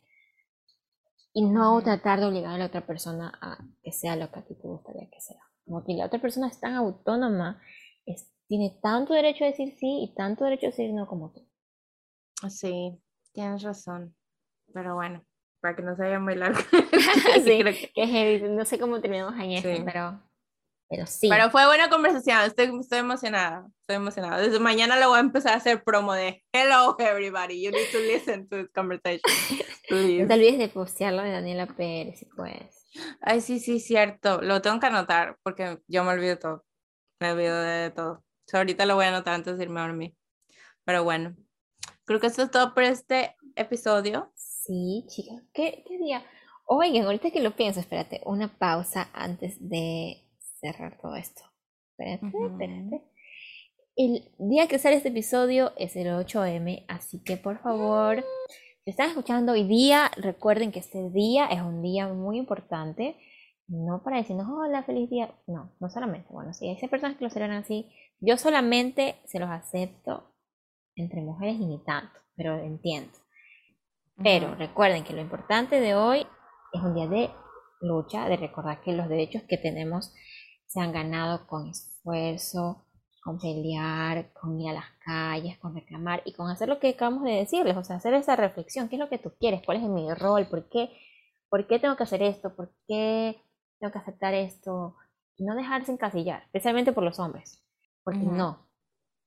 Y no tratar de obligar a la otra persona a que sea lo que a ti te gustaría que sea. Como que la otra persona es tan autónoma, es, tiene tanto derecho a decir sí y tanto derecho a decir no como tú. Sí, tienes razón. Pero bueno, para que no se vaya muy largo. [laughs] [laughs] sí, que No sé cómo terminamos en eso, pero pero sí. Pero fue buena conversación, estoy, estoy emocionada, estoy emocionada. Desde mañana le voy a empezar a hacer promo de Hello everybody, you need to listen to this conversation. [laughs] No te olvides de postearlo de Daniela Pérez, si puedes. Ay, sí, sí, cierto. Lo tengo que anotar porque yo me olvido todo. Me olvido de todo. ahorita lo voy a anotar antes de irme a dormir. Pero bueno, creo que esto es todo por este episodio. Sí, chicas. ¿Qué, qué día? Oigan, ahorita que lo pienso, espérate, una pausa antes de cerrar todo esto. El día que sale este episodio es el 8M, así que por favor, si están escuchando hoy día, recuerden que este día es un día muy importante. No para decirnos, hola, feliz día. No, no solamente. Bueno, si hay personas que lo celebran así, yo solamente se los acepto entre mujeres y ni tanto, pero entiendo. Pero recuerden que lo importante de hoy es un día de lucha, de recordar que los derechos que tenemos se han ganado con esfuerzo, con pelear, con ir a las calles, con reclamar y con hacer lo que acabamos de decirles, o sea, hacer esa reflexión, ¿qué es lo que tú quieres? ¿Cuál es mi rol? ¿Por qué, ¿Por qué tengo que hacer esto? ¿Por qué tengo que aceptar esto? Y no dejarse encasillar, especialmente por los hombres, porque no,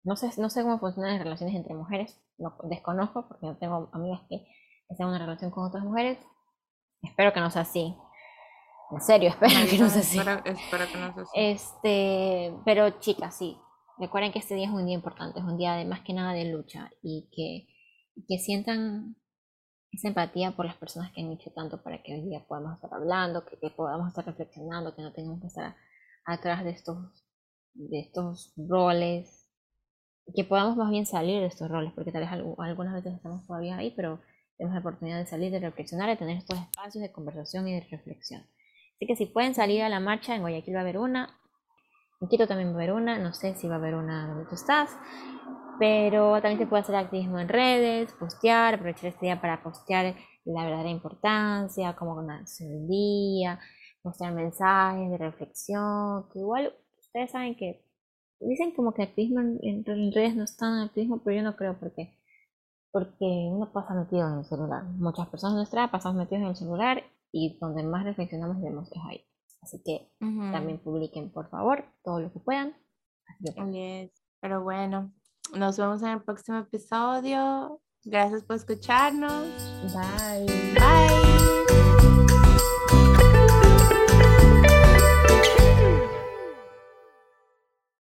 no sé, no sé cómo funcionan las relaciones entre mujeres, no, desconozco porque no tengo amigas que estén en una relación con otras mujeres, espero que no sea así, en serio, [laughs] espero que no sea así. Espero, que no sea así. Este, pero chicas, sí, recuerden que este día es un día importante, es un día de más que nada de lucha y que, que sientan esa empatía por las personas que han hecho tanto para que hoy día podamos estar hablando, que, que podamos estar reflexionando, que no tengamos que estar atrás de estos, de estos roles, que podamos más bien salir de estos roles, porque tal vez algunas veces estamos todavía ahí, pero tenemos la oportunidad de salir, de reflexionar, de tener estos espacios de conversación y de reflexión. Así que si pueden salir a la marcha, en Guayaquil va a haber una, en Quito también va a haber una, no sé si va a haber una donde tú estás, pero también se puede hacer activismo en redes, postear, aprovechar este día para postear la verdadera importancia, cómo conocer el día, mostrar mensajes de reflexión, que igual ustedes saben que dicen como que activismo en, redes no es tan activismo, pero yo no creo porque porque uno pasa metido en el celular. Muchas personas de nuestra pasamos metidos en el celular y donde más reflexionamos vemos es ahí. Así que también publiquen, por favor, todo lo que puedan. Así Pero bueno, nos vemos en el próximo episodio. Gracias por escucharnos. Bye. Bye.